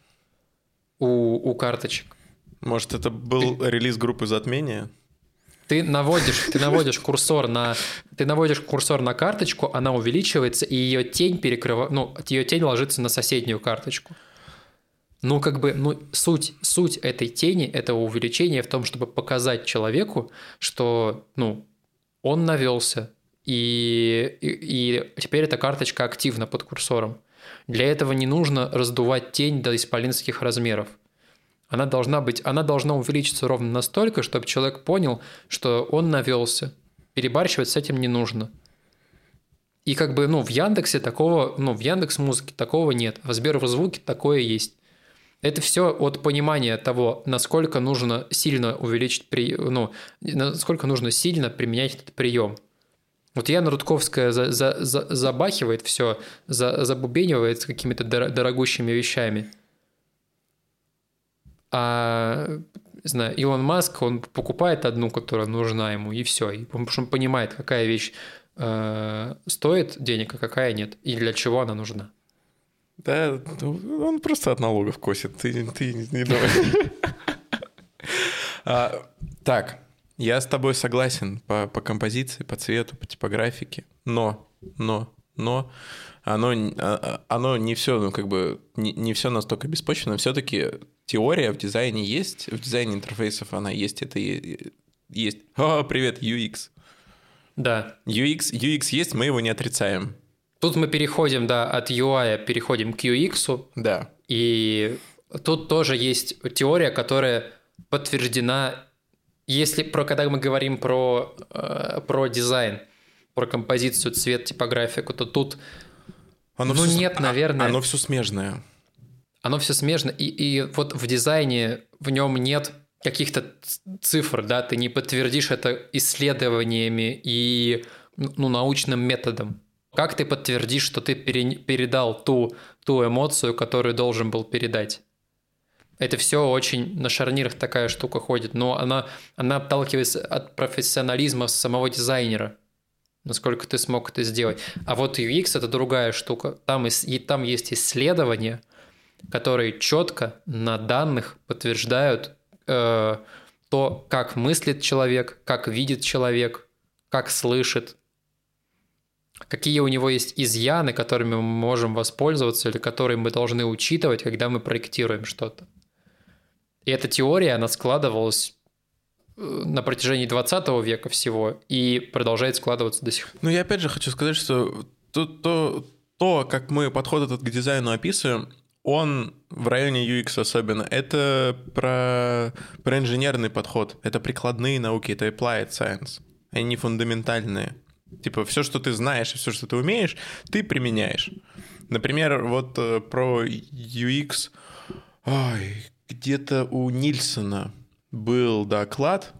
У, у карточек. Может, это был ты, релиз группы затмения? Ты наводишь, ты наводишь курсор на, ты наводишь курсор на карточку, она увеличивается, и ее тень перекрывает, ну, ее тень ложится на соседнюю карточку. Ну, как бы, ну, суть, суть этой тени, этого увеличения в том, чтобы показать человеку, что, ну, он навелся, и, и, и теперь эта карточка активна под курсором. Для этого не нужно раздувать тень до исполинских размеров. Она должна быть, она должна увеличиться ровно настолько, чтобы человек понял, что он навелся. Перебарщивать с этим не нужно. И как бы, ну, в Яндексе такого, ну, в Яндекс Музыке такого нет, в Сберзвуке такое есть. Это все от понимания того, насколько нужно сильно увеличить, при, ну, насколько нужно сильно применять этот прием. Вот Яна Рудковская за, за, за, забахивает все, за, забубенивает с какими-то дорогущими вещами. А не знаю, Илон Маск, он покупает одну, которая нужна ему, и все. И, потому что он понимает, какая вещь э, стоит денег, а какая нет, и для чего она нужна. Да, ну, он просто от налогов косит, ты, ты не думай. А, так, я с тобой согласен по, по композиции, по цвету, по типографике, но, но, но оно, а, а, оно не все, ну, как бы, не, не все настолько беспочвенно. Все-таки теория в дизайне есть, в дизайне интерфейсов она есть, это есть. О, привет, UX. Да. UX, UX есть, мы его не отрицаем. Тут мы переходим, да, от UI переходим к UX. Да. И тут тоже есть теория, которая подтверждена если про, когда мы говорим про, э, про дизайн, про композицию, цвет, типографику, то тут оно ну все, нет, наверное. Оно все смежное. Оно все смежно. И, и вот в дизайне в нем нет каких-то цифр, да, ты не подтвердишь это исследованиями и ну, научным методом. Как ты подтвердишь, что ты пере, передал ту, ту эмоцию, которую должен был передать? Это все очень на шарнирах такая штука ходит, но она, она отталкивается от профессионализма самого дизайнера, насколько ты смог это сделать. А вот UX это другая штука. Там, и, там есть исследования, которые четко на данных подтверждают э, то, как мыслит человек, как видит человек, как слышит, какие у него есть изъяны, которыми мы можем воспользоваться или которые мы должны учитывать, когда мы проектируем что-то. И эта теория, она складывалась э, на протяжении 20 века всего и продолжает складываться до сих пор. Ну, я опять же хочу сказать, что то, то, то как мы подход этот к дизайну описываем, он в районе UX особенно, это про, про инженерный подход, это прикладные науки, это applied science, они не фундаментальные. Типа все, что ты знаешь и все, что ты умеешь, ты применяешь. Например, вот э, про UX, ой, где-то у Нильсона был доклад,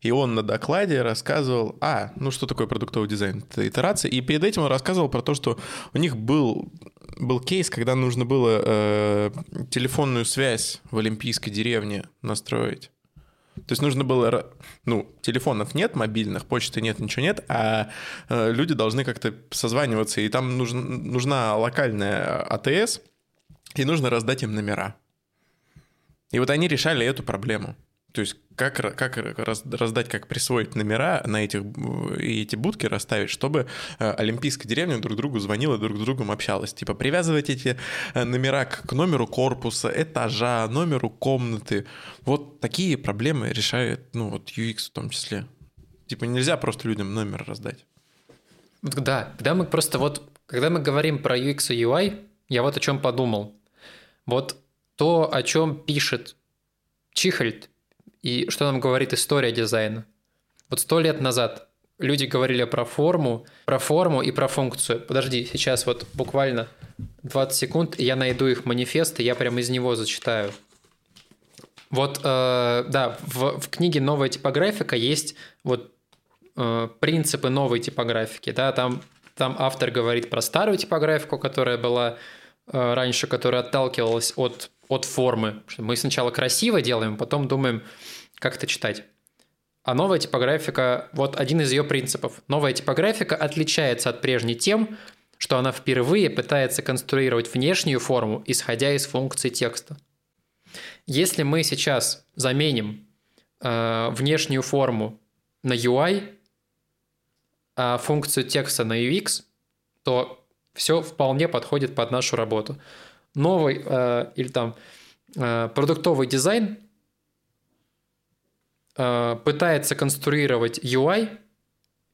и он на докладе рассказывал, а, ну что такое продуктовый дизайн, это итерация, и перед этим он рассказывал про то, что у них был, был кейс, когда нужно было э, телефонную связь в Олимпийской деревне настроить. То есть нужно было, ну, телефонов нет мобильных, почты нет, ничего нет, а э, люди должны как-то созваниваться, и там нужна, нужна локальная АТС, и нужно раздать им номера. И вот они решали эту проблему. То есть как, как раздать, как присвоить номера на этих, и эти будки расставить, чтобы э, олимпийская деревня друг другу звонила, друг с другом общалась. Типа привязывать эти э, номера к номеру корпуса, этажа, номеру комнаты. Вот такие проблемы решает, ну вот UX в том числе. Типа нельзя просто людям номер раздать. Да, когда мы просто вот, когда мы говорим про UX и UI, я вот о чем подумал. Вот то, о чем пишет Чихальд и что нам говорит история дизайна. Вот сто лет назад люди говорили про форму, про форму и про функцию. Подожди, сейчас вот буквально 20 секунд, я найду их манифест, и я прямо из него зачитаю. Вот, э, да, в, в книге «Новая типографика» есть вот э, принципы новой типографики, да, там, там автор говорит про старую типографику, которая была э, раньше, которая отталкивалась от, от формы. Мы сначала красиво делаем, потом думаем, как это читать. А новая типографика, вот один из ее принципов. Новая типографика отличается от прежней тем, что она впервые пытается конструировать внешнюю форму, исходя из функций текста. Если мы сейчас заменим э, внешнюю форму на UI, а функцию текста на UX, то все вполне подходит под нашу работу. Новый э, или там э, продуктовый дизайн Э, пытается конструировать UI,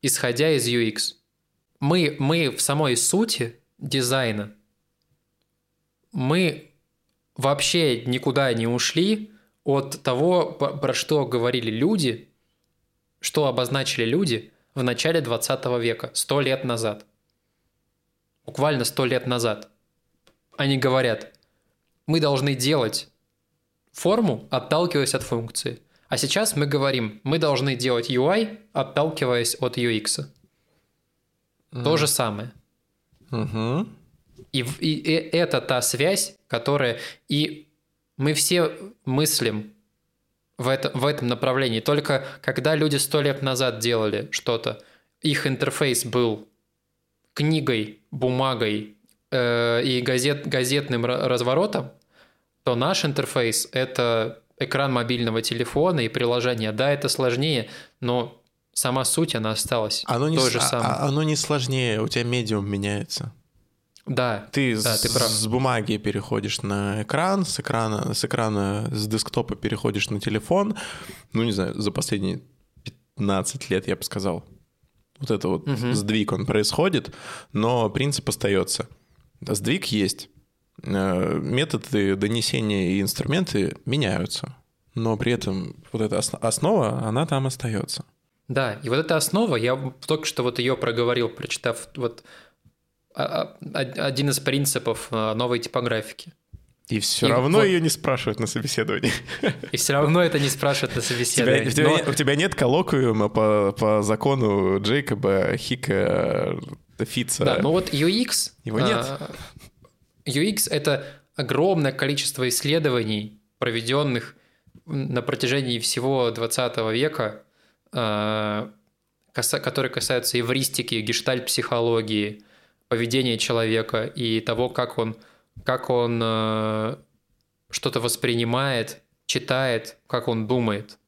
исходя из UX. Мы, мы в самой сути дизайна, мы вообще никуда не ушли от того, про что говорили люди, что обозначили люди в начале 20 века, сто лет назад. Буквально сто лет назад. Они говорят, мы должны делать форму, отталкиваясь от функции – а сейчас мы говорим, мы должны делать UI, отталкиваясь от UX. Mm. То же самое. Mm-hmm. И, и, и это та связь, которая... И мы все мыслим в, это, в этом направлении. Только когда люди сто лет назад делали что-то, их интерфейс был книгой, бумагой э, и газет, газетным разворотом, то наш интерфейс — это экран мобильного телефона и приложения. Да, это сложнее, но сама суть, она осталась оно не, той же самой. А, оно не сложнее, у тебя медиум меняется. Да, ты, да, с, ты прав. с бумаги переходишь на экран, с экрана, с экрана, с десктопа переходишь на телефон. Ну, не знаю, за последние 15 лет, я бы сказал. Вот это вот угу. сдвиг, он происходит, но принцип остается. Сдвиг есть. Э, методы донесения и инструменты меняются, но при этом вот эта основа, она там остается. Да, и вот эта основа, я только что вот ее проговорил, прочитав вот а, а, один из принципов э, новой типографики. И все и равно вот... ее не спрашивают на собеседовании. И все равно это не спрашивают на собеседовании. У тебя, Но... у тебя, у тебя нет коллоквиума по, по закону Джейкоба Хика Фица. Да, ну вот UX... Его нет. А, UX — это огромное количество исследований, проведенных на протяжении всего 20 века, а, которые касаются эвристики, гештальт-психологии, поведения человека и того, как он, как он а, что-то воспринимает, читает, как он думает.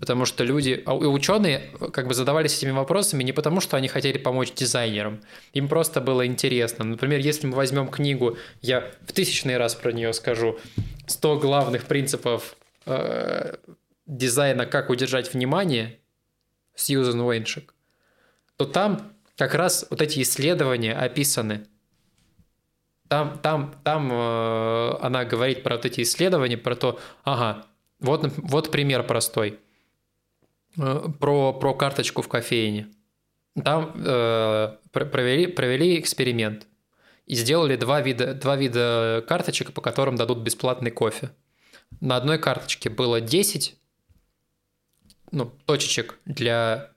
Потому что люди, а и ученые как бы задавались этими вопросами не потому, что они хотели помочь дизайнерам. Им просто было интересно. Например, если мы возьмем книгу, я в тысячный раз про нее скажу, 100 главных принципов э, дизайна «Как удержать внимание» Сьюзен Уэйншик, то там как раз вот эти исследования описаны. Там, там, там э, она говорит про вот эти исследования, про то, ага, вот, вот пример простой – Э, про, про карточку в кофейне. Там э, провели, провели эксперимент и сделали два вида, два вида карточек, по которым дадут бесплатный кофе. На одной карточке было 10 ну, точечек для,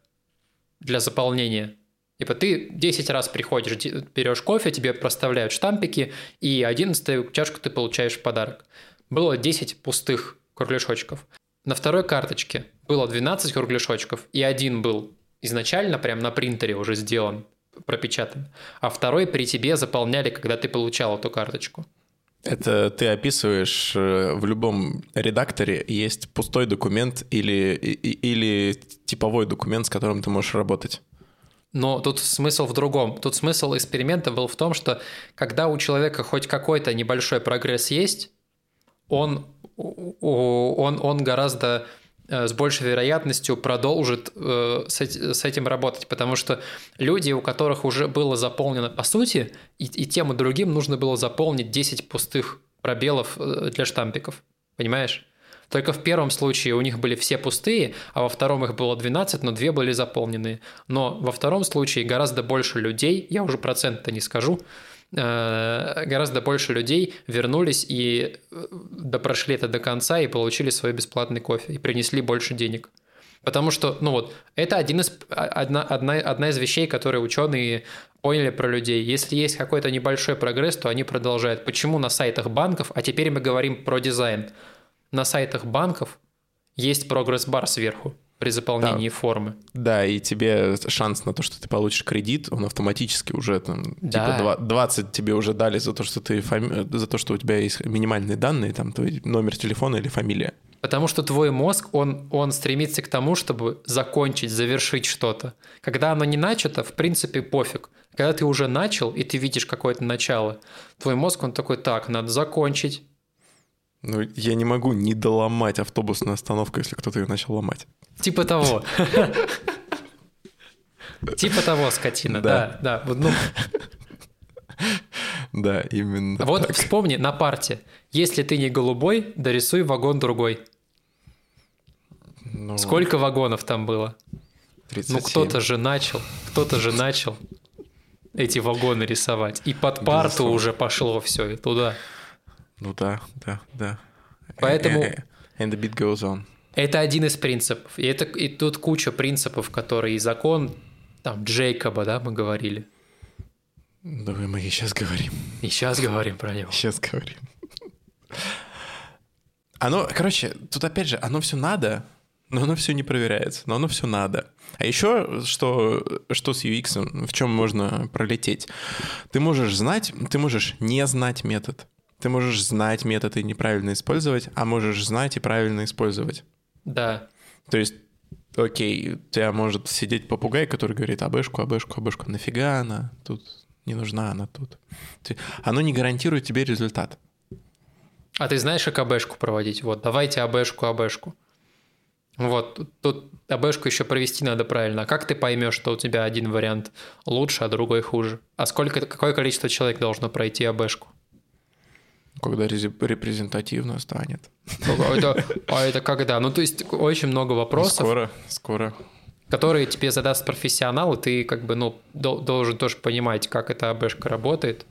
для заполнения. Типа ты 10 раз приходишь, берешь кофе, тебе проставляют штампики, и 11 чашку ты получаешь в подарок. Было 10 пустых кругляшочков. На второй карточке было 12 кругляшочков, и один был изначально прям на принтере уже сделан, пропечатан, а второй при тебе заполняли, когда ты получал эту карточку. Это ты описываешь э, в любом редакторе есть пустой документ или, или типовой документ, с которым ты можешь работать. Но тут смысл в другом. Тут смысл эксперимента был в том, что когда у человека хоть какой-то небольшой прогресс есть, он, он, он гораздо э, с большей вероятностью продолжит э, с, с этим работать, потому что люди, у которых уже было заполнено, по сути, и, и тем и другим нужно было заполнить 10 пустых пробелов э, для штампиков, понимаешь? Только в первом случае у них были все пустые, а во втором их было 12, но две были заполнены. Но во втором случае гораздо больше людей, я уже процент-то не скажу, гораздо больше людей вернулись и э, допрошли это до конца и получили свой бесплатный кофе и принесли больше денег. Потому что, ну вот, это один из, а, одна, одна, одна из вещей, которые ученые поняли про людей. Если есть какой-то небольшой прогресс, то они продолжают. Почему на сайтах банков, а теперь мы говорим про дизайн, на сайтах банков есть прогресс-бар сверху при заполнении да. формы. Да, и тебе шанс на то, что ты получишь кредит, он автоматически уже там, да. типа 20 тебе уже дали за то, что ты фами... за то, что у тебя есть минимальные данные, там твой номер телефона или фамилия. Потому что твой мозг, он, он стремится к тому, чтобы закончить, завершить что-то. Когда оно не начато, в принципе, пофиг. Когда ты уже начал, и ты видишь какое-то начало, твой мозг, он такой, так, надо закончить, ну, я не могу не доломать автобусную остановку, если кто-то ее начал ломать. Типа того. Типа того, скотина, да, да. Ну. Да, именно. Вот вспомни на парте. Если ты не голубой, дорисуй вагон другой. Ну, Сколько вагонов там было? 37. Ну, кто-то же начал, кто-то же начал эти вагоны рисовать. И под парту Безусловно. уже пошло все и туда. Ну да, да, да. Поэтому... And the beat goes on. Это один из принципов. И, это, и тут куча принципов, которые и закон там Джейкоба, да, мы говорили. Давай мы и сейчас говорим. И сейчас говорим про него. Сейчас говорим. Оно, короче, тут опять же, оно все надо, но оно все не проверяется, но оно все надо. А еще что, что с UX, в чем можно пролететь? Ты можешь знать, ты можешь не знать метод. Ты можешь знать метод и неправильно использовать, а можешь знать и правильно использовать. Да. То есть, окей, у тебя может сидеть попугай, который говорит абэшку, абэшку, абэшку. Нафига она тут? Не нужна она тут. Оно не гарантирует тебе результат. А ты знаешь, как абэшку проводить? Вот, давайте абэшку, абэшку. Вот, тут абэшку еще провести надо правильно. А как ты поймешь, что у тебя один вариант лучше, а другой хуже? А сколько, какое количество человек должно пройти абэшку? Когда репрезентативно станет. А это, а это когда? Ну, то есть очень много вопросов. Ну, скоро, скоро. Которые тебе задаст профессионал, и ты как бы, ну, должен тоже понимать, как эта АБшка работает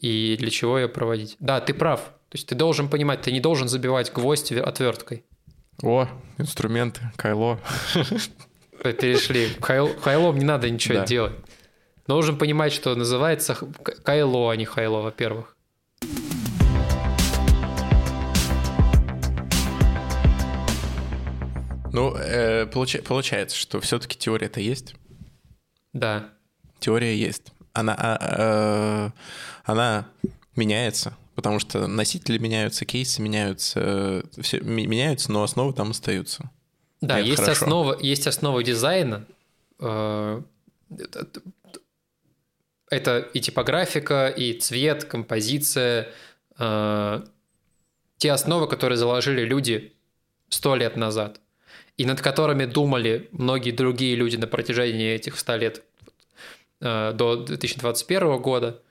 и для чего ее проводить. Да, ты прав. То есть ты должен понимать, ты не должен забивать гвоздь отверткой. О, инструменты, кайло. Перешли. Хайл, хайлом не надо ничего да. делать. Должен понимать, что называется кайло, а не хайло, во-первых. Ну, э, получ... получается, что все-таки теория-то есть. Да. Теория есть. Она, а, а, она меняется, потому что носители меняются, кейсы меняются, все меняются, но основы там остаются. Да, есть основа, есть основа дизайна. Э, это и типографика, и цвет, композиция, э, те основы, которые заложили люди сто лет назад и над которыми думали многие другие люди на протяжении этих 100 лет э, до 2021 года.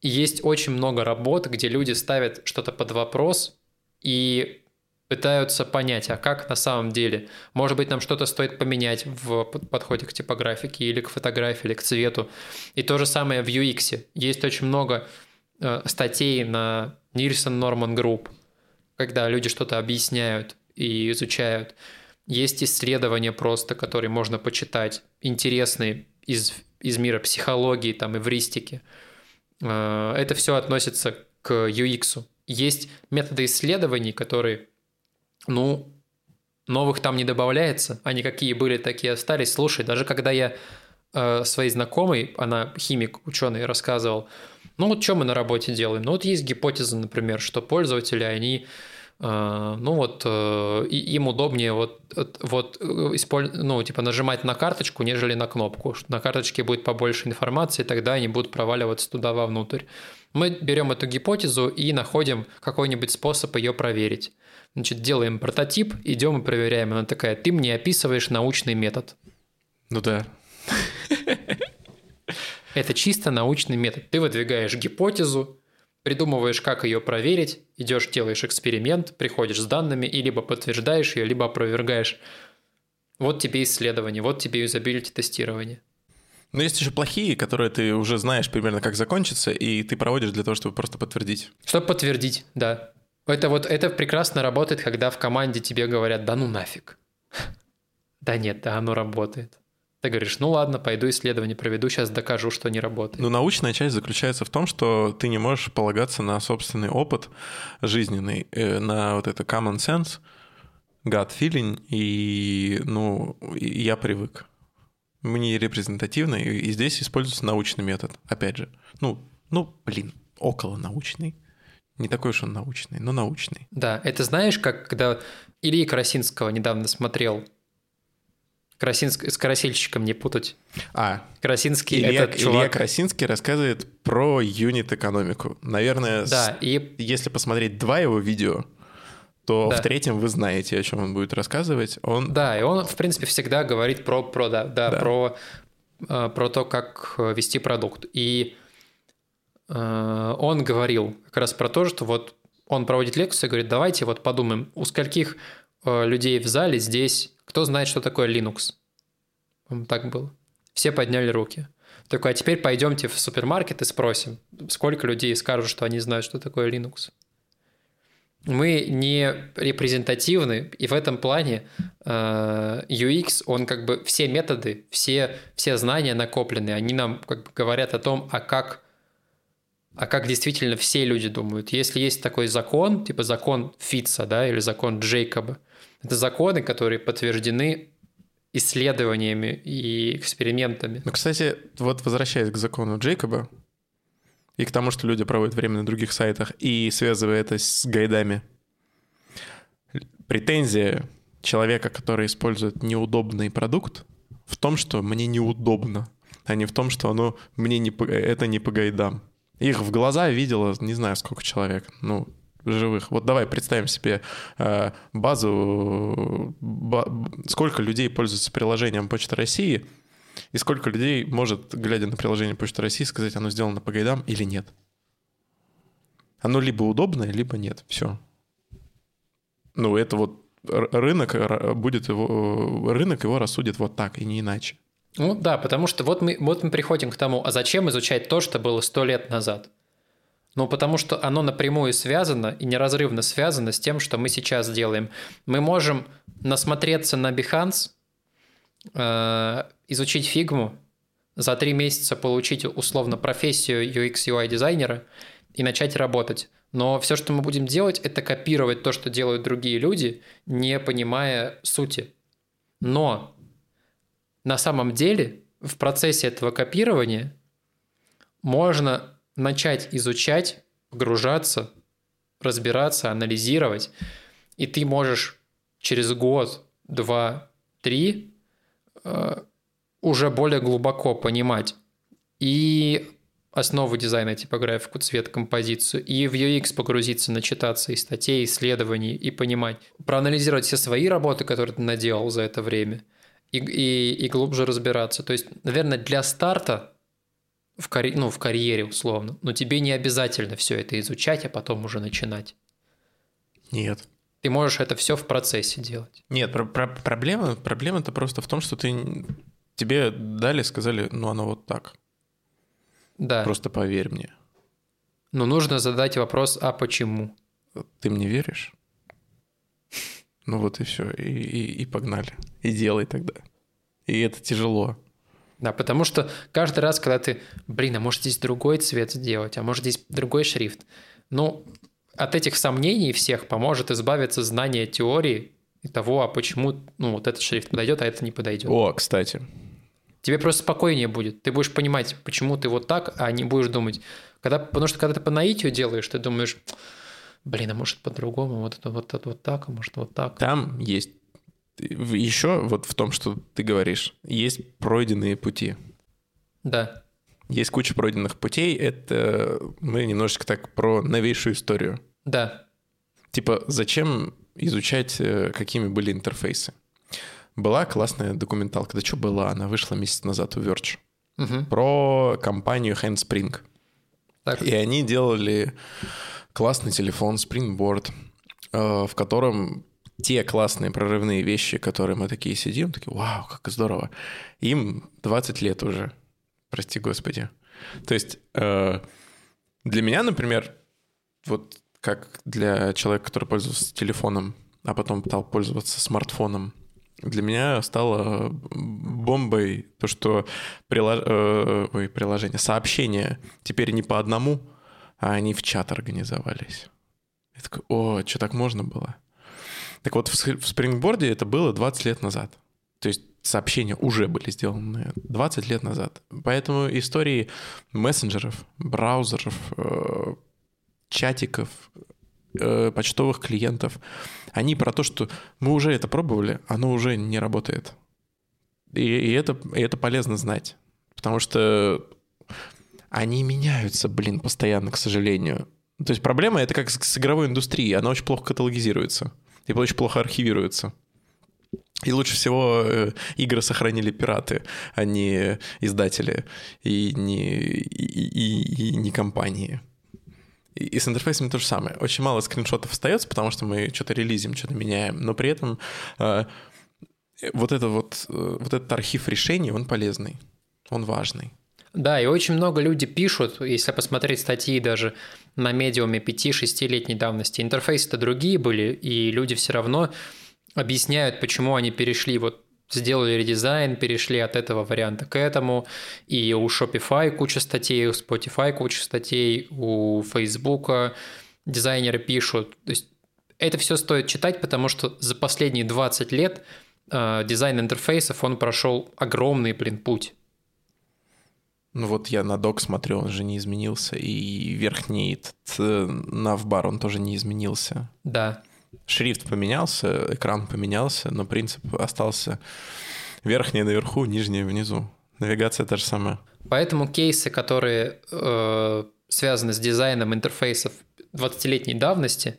И есть очень много работ, где люди ставят что-то под вопрос и пытаются понять, а как на самом деле. Может быть, нам что-то стоит поменять в подходе к типографике или к фотографии, или к цвету. И то же самое в UX. Есть очень много э, статей на Nielsen Norman Group, когда люди что-то объясняют и изучают. Есть исследования просто, которые можно почитать, интересные из, из мира психологии, там, эвристики. А, это все относится к UX. Есть методы исследований, которые, ну, новых там не добавляется, они какие были, такие остались. Слушай, даже когда я э, своей знакомой, она химик, ученый, рассказывал, Ну вот что мы на работе делаем? Ну вот есть гипотеза, например, что пользователи, они э, ну вот э, им удобнее вот, вот использ... ну, типа нажимать на карточку, нежели на кнопку. На карточке будет побольше информации, тогда они будут проваливаться туда вовнутрь. Мы берем эту гипотезу и находим какой-нибудь способ ее проверить. Значит, делаем прототип, идем и проверяем. Она такая, ты мне описываешь научный метод. Ну да. Это чисто научный метод. Ты выдвигаешь гипотезу, придумываешь, как ее проверить, идешь, делаешь эксперимент, приходишь с данными и либо подтверждаешь ее, либо опровергаешь. Вот тебе исследование, вот тебе юзабилити тестирование. Но есть еще плохие, которые ты уже знаешь примерно, как закончится, и ты проводишь для того, чтобы просто подтвердить. Чтобы подтвердить, да. Это вот это прекрасно работает, когда в команде тебе говорят, да ну нафиг. Да нет, да оно работает. Ты говоришь, ну ладно, пойду исследование проведу, сейчас докажу, что не работает. Ну, научная часть заключается в том, что ты не можешь полагаться на собственный опыт жизненный, э, на вот это common sense, gut feeling, и, ну, я привык. Мне репрезентативно, и здесь используется научный метод, опять же. Ну, ну, блин, около научный. Не такой уж он научный, но научный. Да, это знаешь, как когда Ильи Красинского недавно смотрел Красинск... с Карасильщиком не путать. А, Красинский Илья, этот чувак... Илья Красинский рассказывает про юнит-экономику. Наверное, да, с... и... если посмотреть два его видео, то да. в третьем вы знаете, о чем он будет рассказывать. Он... Да, и он, в принципе, всегда говорит про, про, да, да, да. Про, э, про то, как вести продукт. И э, он говорил как раз про то, что вот он проводит лекцию и говорит, давайте вот подумаем, у скольких э, людей в зале здесь кто знает, что такое Linux? Так было. Все подняли руки. Такой, а теперь пойдемте в супермаркет и спросим, сколько людей скажут, что они знают, что такое Linux. Мы не репрезентативны, и в этом плане э, UX, он как бы все методы, все, все знания накопленные, они нам как бы говорят о том, а как, а как действительно все люди думают. Если есть такой закон, типа закон Фитца, да, или закон Джейкоба, это законы, которые подтверждены исследованиями и экспериментами. Ну, кстати, вот возвращаясь к закону Джейкоба и к тому, что люди проводят время на других сайтах и связывая это с гайдами, претензия человека, который использует неудобный продукт, в том, что мне неудобно, а не в том, что оно мне не по, это не по гайдам. Их в глаза видело не знаю сколько человек. Ну, живых. Вот давай представим себе э, базу, сколько людей пользуются приложением Почты России, и сколько людей может, глядя на приложение Почты России, сказать, оно сделано по гайдам или нет. Оно либо удобное, либо нет. Все. Ну, это вот рынок будет его, рынок его рассудит вот так и не иначе. Ну да, потому что вот мы, вот мы приходим к тому, а зачем изучать то, что было сто лет назад? Ну, потому что оно напрямую связано и неразрывно связано с тем, что мы сейчас делаем. Мы можем насмотреться на Behance, э, изучить фигму, за три месяца получить условно профессию UX UI дизайнера и начать работать. Но все, что мы будем делать, это копировать то, что делают другие люди, не понимая сути. Но на самом деле в процессе этого копирования можно начать изучать, погружаться, разбираться, анализировать, и ты можешь через год, два, три э, уже более глубоко понимать и основы дизайна, типографику, цвет, композицию, и в UX погрузиться, начитаться и статей, исследований, и понимать, проанализировать все свои работы, которые ты наделал за это время, и, и, и глубже разбираться. То есть, наверное, для старта в, карь... ну, в карьере условно, но тебе не обязательно все это изучать, а потом уже начинать. Нет. Ты можешь это все в процессе делать. Нет, про про проблема, проблема-то просто в том, что ты тебе дали, сказали, ну оно вот так. Да. Просто поверь мне. Но нужно задать вопрос, а почему? Ты мне веришь? Ну вот и все, и, и, и погнали. И делай тогда. И это тяжело. Да, потому что каждый раз, когда ты, блин, а может здесь другой цвет сделать, а может здесь другой шрифт, ну, от этих сомнений всех поможет избавиться знание теории и того, а почему, ну, вот этот шрифт подойдет, а это не подойдет. О, кстати. тебе просто спокойнее будет. Ты будешь понимать, почему ты вот так, а не будешь думать. Когда, потому что когда ты по наитию делаешь, ты думаешь, блин, а может по-другому, вот это вот, это вот так, а может вот так. Там есть еще вот в том, что ты говоришь, есть пройденные пути. Да. Есть куча пройденных путей. Это мы немножечко так про новейшую историю. Да. Типа, зачем изучать, э, какими были интерфейсы? Была классная документалка. Да что была? Она вышла месяц назад у Verge. Угу. Про компанию Handspring. Так. И они делали классный телефон Springboard, э, в котором те классные прорывные вещи, которые мы такие сидим, такие, вау, как здорово. Им 20 лет уже, прости господи. То есть э, для меня, например, вот как для человека, который пользовался телефоном, а потом стал пользоваться смартфоном, для меня стало бомбой то, что прилож... э, ой, приложение, сообщения теперь не по одному, а они в чат организовались. Я такой, о, что так можно было? Так вот, в спрингборде это было 20 лет назад. То есть сообщения уже были сделаны 20 лет назад. Поэтому истории мессенджеров, браузеров, э, чатиков, э, почтовых клиентов, они про то, что мы уже это пробовали, оно уже не работает. И, и, это, и это полезно знать. Потому что они меняются, блин, постоянно, к сожалению. То есть проблема это как с, с игровой индустрией, она очень плохо каталогизируется и очень плохо архивируется. И лучше всего э, игры сохранили пираты, а не издатели и не, и, и, и не компании. И с интерфейсами то же самое. Очень мало скриншотов остается, потому что мы что-то релизим, что-то меняем, но при этом э, вот, это вот, э, вот этот архив решений, он полезный, он важный. Да, и очень много людей пишут, если посмотреть статьи даже на медиуме 5-6-летней давности, интерфейсы-то другие были, и люди все равно объясняют, почему они перешли вот сделали редизайн, перешли от этого варианта к этому, и у Shopify куча статей, у Spotify куча статей, у Facebook дизайнеры пишут. То есть это все стоит читать, потому что за последние 20 лет э, дизайн интерфейсов, он прошел огромный, блин, путь. Ну вот я на док смотрю, он же не изменился, и верхний этот э, навбар, он тоже не изменился. Да. Шрифт поменялся, экран поменялся, но принцип остался верхний наверху, нижний внизу. Навигация та же самая. Поэтому кейсы, которые э, связаны с дизайном интерфейсов 20-летней давности,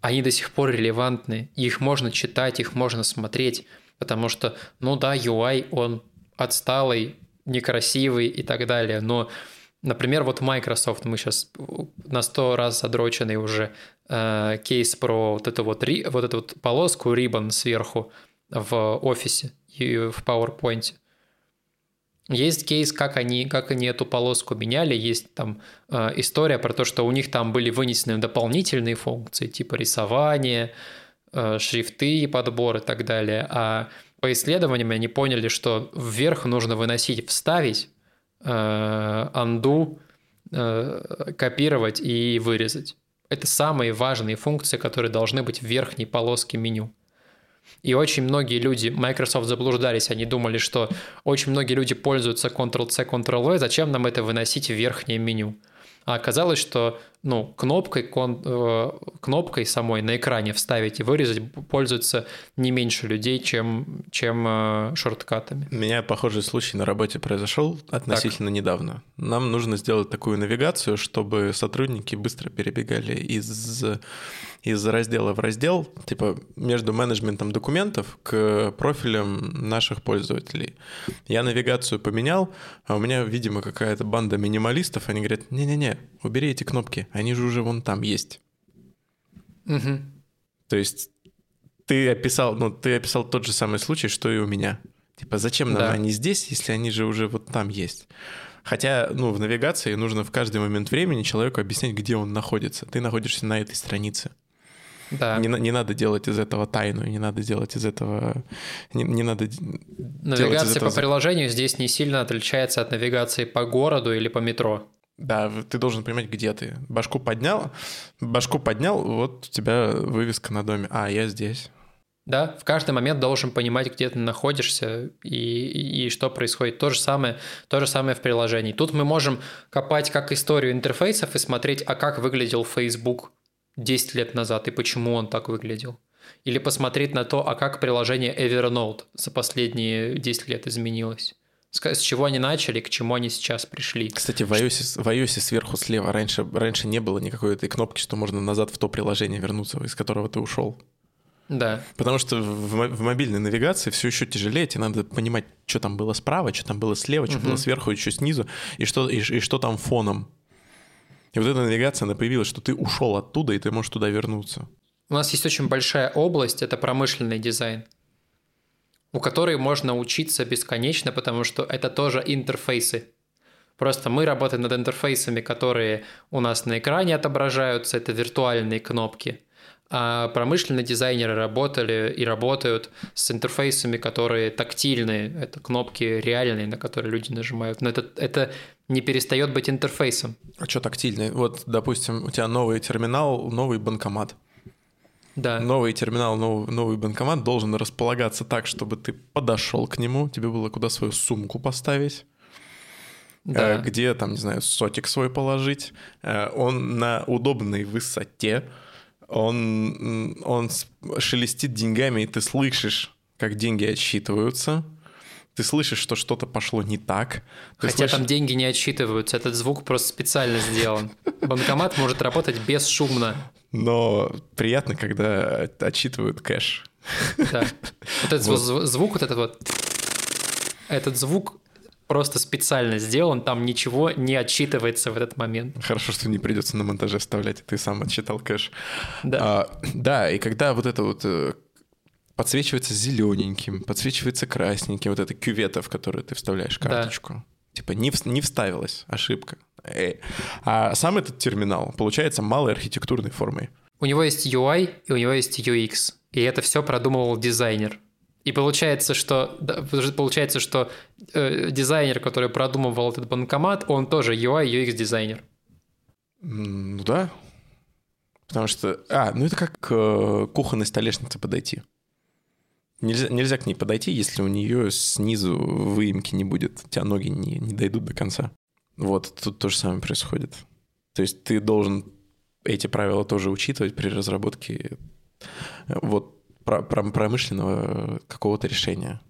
они до сих пор релевантны. Их можно читать, их можно смотреть, потому что, ну да, UI, он отсталый, некрасивый и так далее. Но, например, вот Microsoft, мы сейчас на сто раз задроченный уже э, кейс про вот эту вот, вот эту вот полоску ribbon сверху в офисе и в PowerPoint. Есть кейс, как они, как они эту полоску меняли, есть там э, история про то, что у них там были вынесены дополнительные функции, типа рисование, э, шрифты, подбор и так далее, а по исследованиям они поняли, что вверх нужно выносить, вставить, анду, э, копировать и вырезать. Это самые важные функции, которые должны быть в верхней полоске меню. И очень многие люди, Microsoft заблуждались, они думали, что очень многие люди пользуются Ctrl-C, Ctrl-V, зачем нам это выносить в верхнее меню? А оказалось, что ну, кнопкой, кон, э, кнопкой самой на экране вставить и вырезать пользуются не меньше людей, чем, чем э, шорткатами. У меня похожий случай на работе произошел относительно так. недавно. Нам нужно сделать такую навигацию, чтобы сотрудники быстро перебегали из из раздела в раздел, типа между менеджментом документов к профилям наших пользователей. Я навигацию поменял, а у меня, видимо, какая-то банда минималистов, они говорят, не-не-не, убери эти кнопки, они же уже вон там есть. Угу. То есть ты описал, ну, ты описал тот же самый случай, что и у меня. Типа, зачем нам да. они здесь, если они же уже вот там есть? Хотя, ну, в навигации нужно в каждый момент времени человеку объяснять, где он находится. Ты находишься на этой странице. Да. Не, не надо делать из этого тайну, не надо делать из этого... Не, не надо Навигация этого... по приложению здесь не сильно отличается от навигации по городу или по метро. Да, ты должен понимать, где ты. Башку поднял, башку поднял, вот у тебя вывеска на доме. А, я здесь. Да, в каждый момент должен понимать, где ты находишься и, и, и что происходит. То же, самое, то же самое в приложении. Тут мы можем копать как историю интерфейсов и смотреть, а как выглядел Facebook 10 лет назад и почему он так выглядел. Или посмотреть на то, а как приложение Evernote за последние 10 лет изменилось. С, чего они начали, к чему они сейчас пришли. Кстати, в iOS, в iOS сверху слева раньше, раньше не было никакой этой кнопки, что можно назад в то приложение вернуться, из которого ты ушел. Да. Потому что в, в мобильной навигации все еще тяжелее, тебе надо понимать, что там было справа, что там было слева, что угу. было сверху, что снизу, и что, и, и что там фоном. И вот эта навигация, она появилась, что ты ушел оттуда, и ты можешь туда вернуться. У нас есть очень большая область, это промышленный дизайн у которой можно учиться бесконечно, потому что это тоже интерфейсы. Просто мы работаем над интерфейсами, которые у нас на экране отображаются, это виртуальные кнопки. А промышленные дизайнеры работали и работают с интерфейсами, которые тактильные. Это кнопки реальные, на которые люди нажимают. Но это, это не перестает быть интерфейсом. А что тактильный? Вот, допустим, у тебя новый терминал, новый банкомат. Да. Новый терминал, новый, новый банкомат должен располагаться так, чтобы ты подошел к нему, тебе было куда свою сумку поставить. Да. Э, где там, не знаю, сотик свой положить. Э, он на удобной высоте. Он, он шелестит деньгами, и ты слышишь, как деньги отсчитываются ты слышишь, что что-то пошло не так. Ты Хотя слышишь... там деньги не отсчитываются, этот звук просто специально сделан. Банкомат может работать бесшумно. Но приятно, когда отчитывают кэш. Да. Вот этот вот. звук, вот этот вот, этот звук просто специально сделан, там ничего не отчитывается в этот момент. Хорошо, что не придется на монтаже вставлять, ты сам отчитал кэш. Да. А, да, и когда вот это вот э, подсвечивается зелененьким, подсвечивается красненьким, вот эта кювета, в которую ты вставляешь карточку. Да. Типа не, в, не вставилась, ошибка. Эй. А сам этот терминал получается малой архитектурной формой. У него есть UI и у него есть UX. И это все продумывал дизайнер. И получается, что получается, что э, дизайнер, который продумывал этот банкомат, он тоже UI UX дизайнер. Ну да. Потому что, а, ну это как э, кухонной столешнице подойти. Нельзя, нельзя к ней подойти, если у нее снизу выемки не будет, у тебя ноги не, не дойдут до конца. Вот, тут то же самое происходит. То есть ты должен эти правила тоже учитывать при разработке э, вот промышленного какого-то решения.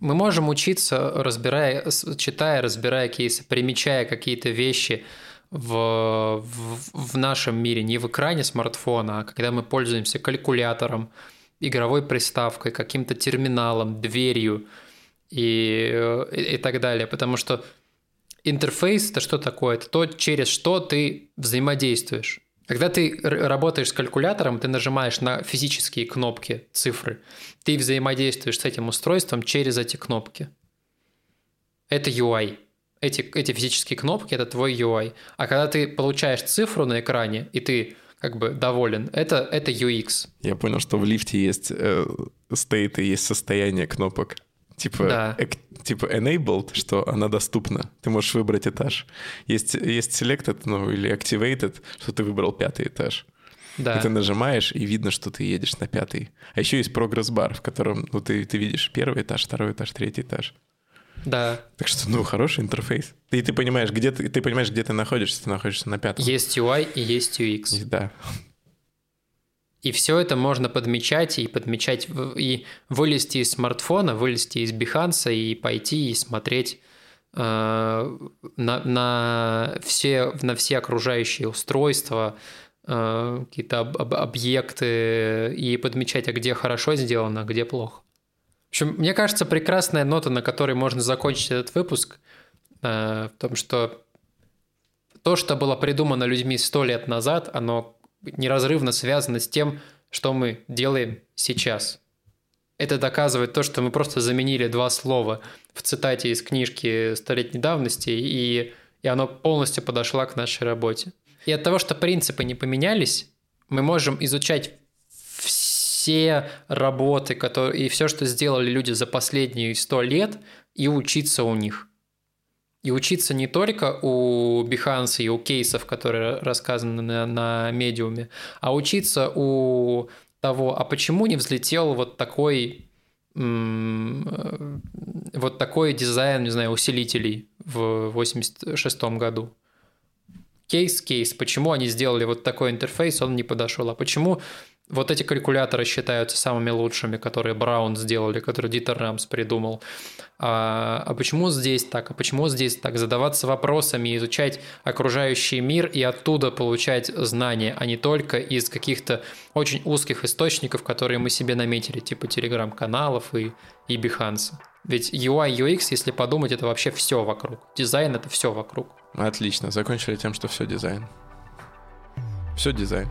Мы можем учиться, разбирая, читая, разбирая кейсы, примечая какие-то вещи в, в, в нашем мире, не в экране смартфона, а когда мы пользуемся калькулятором, игровой приставкой, каким-то терминалом, дверью и, и, и так далее. Потому что интерфейс это что такое? Это то, через что ты взаимодействуешь. Когда ты работаешь с калькулятором, ты нажимаешь на физические кнопки, цифры. Ты взаимодействуешь с этим устройством через эти кнопки. Это UI. Эти, эти физические кнопки – это твой UI. А когда ты получаешь цифру на экране, и ты как бы доволен. Это, это UX. Я понял, что в лифте есть э, стейты, есть состояние кнопок. Типа, да. э, типа enabled, что она доступна. Ты можешь выбрать этаж. Есть, есть selected, ну, или activated, что ты выбрал пятый этаж. Да. И ты нажимаешь, и видно, что ты едешь на пятый. А еще есть прогресс-бар, в котором ну, ты, ты видишь первый этаж, второй этаж, третий этаж. Да. Так что, ну, хороший интерфейс. И ты понимаешь, где ты, ты понимаешь, где ты находишься, ты находишься на пятом. Есть UI и есть UX. И, да. И все это можно подмечать и подмечать, и вылезти из смартфона, вылезти из Behance и пойти и смотреть э, на, на, все, на все окружающие устройства, э, какие-то об, об, объекты и подмечать, а где хорошо сделано, а где плохо. Общем, мне кажется, прекрасная нота, на которой можно закончить этот выпуск, э, в том, что то, что было придумано людьми сто лет назад, оно неразрывно связано с тем, что мы делаем сейчас. Это доказывает то, что мы просто заменили два слова в цитате из книжки столетней давности, и, и оно полностью подошло к нашей работе. И от того, что принципы не поменялись, мы можем изучать все работы которые, и все, что сделали люди за последние сто лет, и учиться у них. И учиться не только у Behance и у кейсов, которые рассказаны на, на медиуме, а учиться у того, а почему не взлетел вот такой э, вот такой дизайн, не знаю, усилителей в 86 году. Кейс-кейс, почему они сделали вот такой интерфейс, он не подошел, а почему вот эти калькуляторы считаются самыми лучшими, которые Браун сделали, которые Дитер Рамс придумал. А, а почему здесь так? А почему здесь так? Задаваться вопросами, изучать окружающий мир и оттуда получать знания, а не только из каких-то очень узких источников, которые мы себе наметили, типа телеграм-каналов и, и Behance. Ведь UI, UX, если подумать, это вообще все вокруг. Дизайн — это все вокруг. Отлично. Закончили тем, что все дизайн. Все дизайн.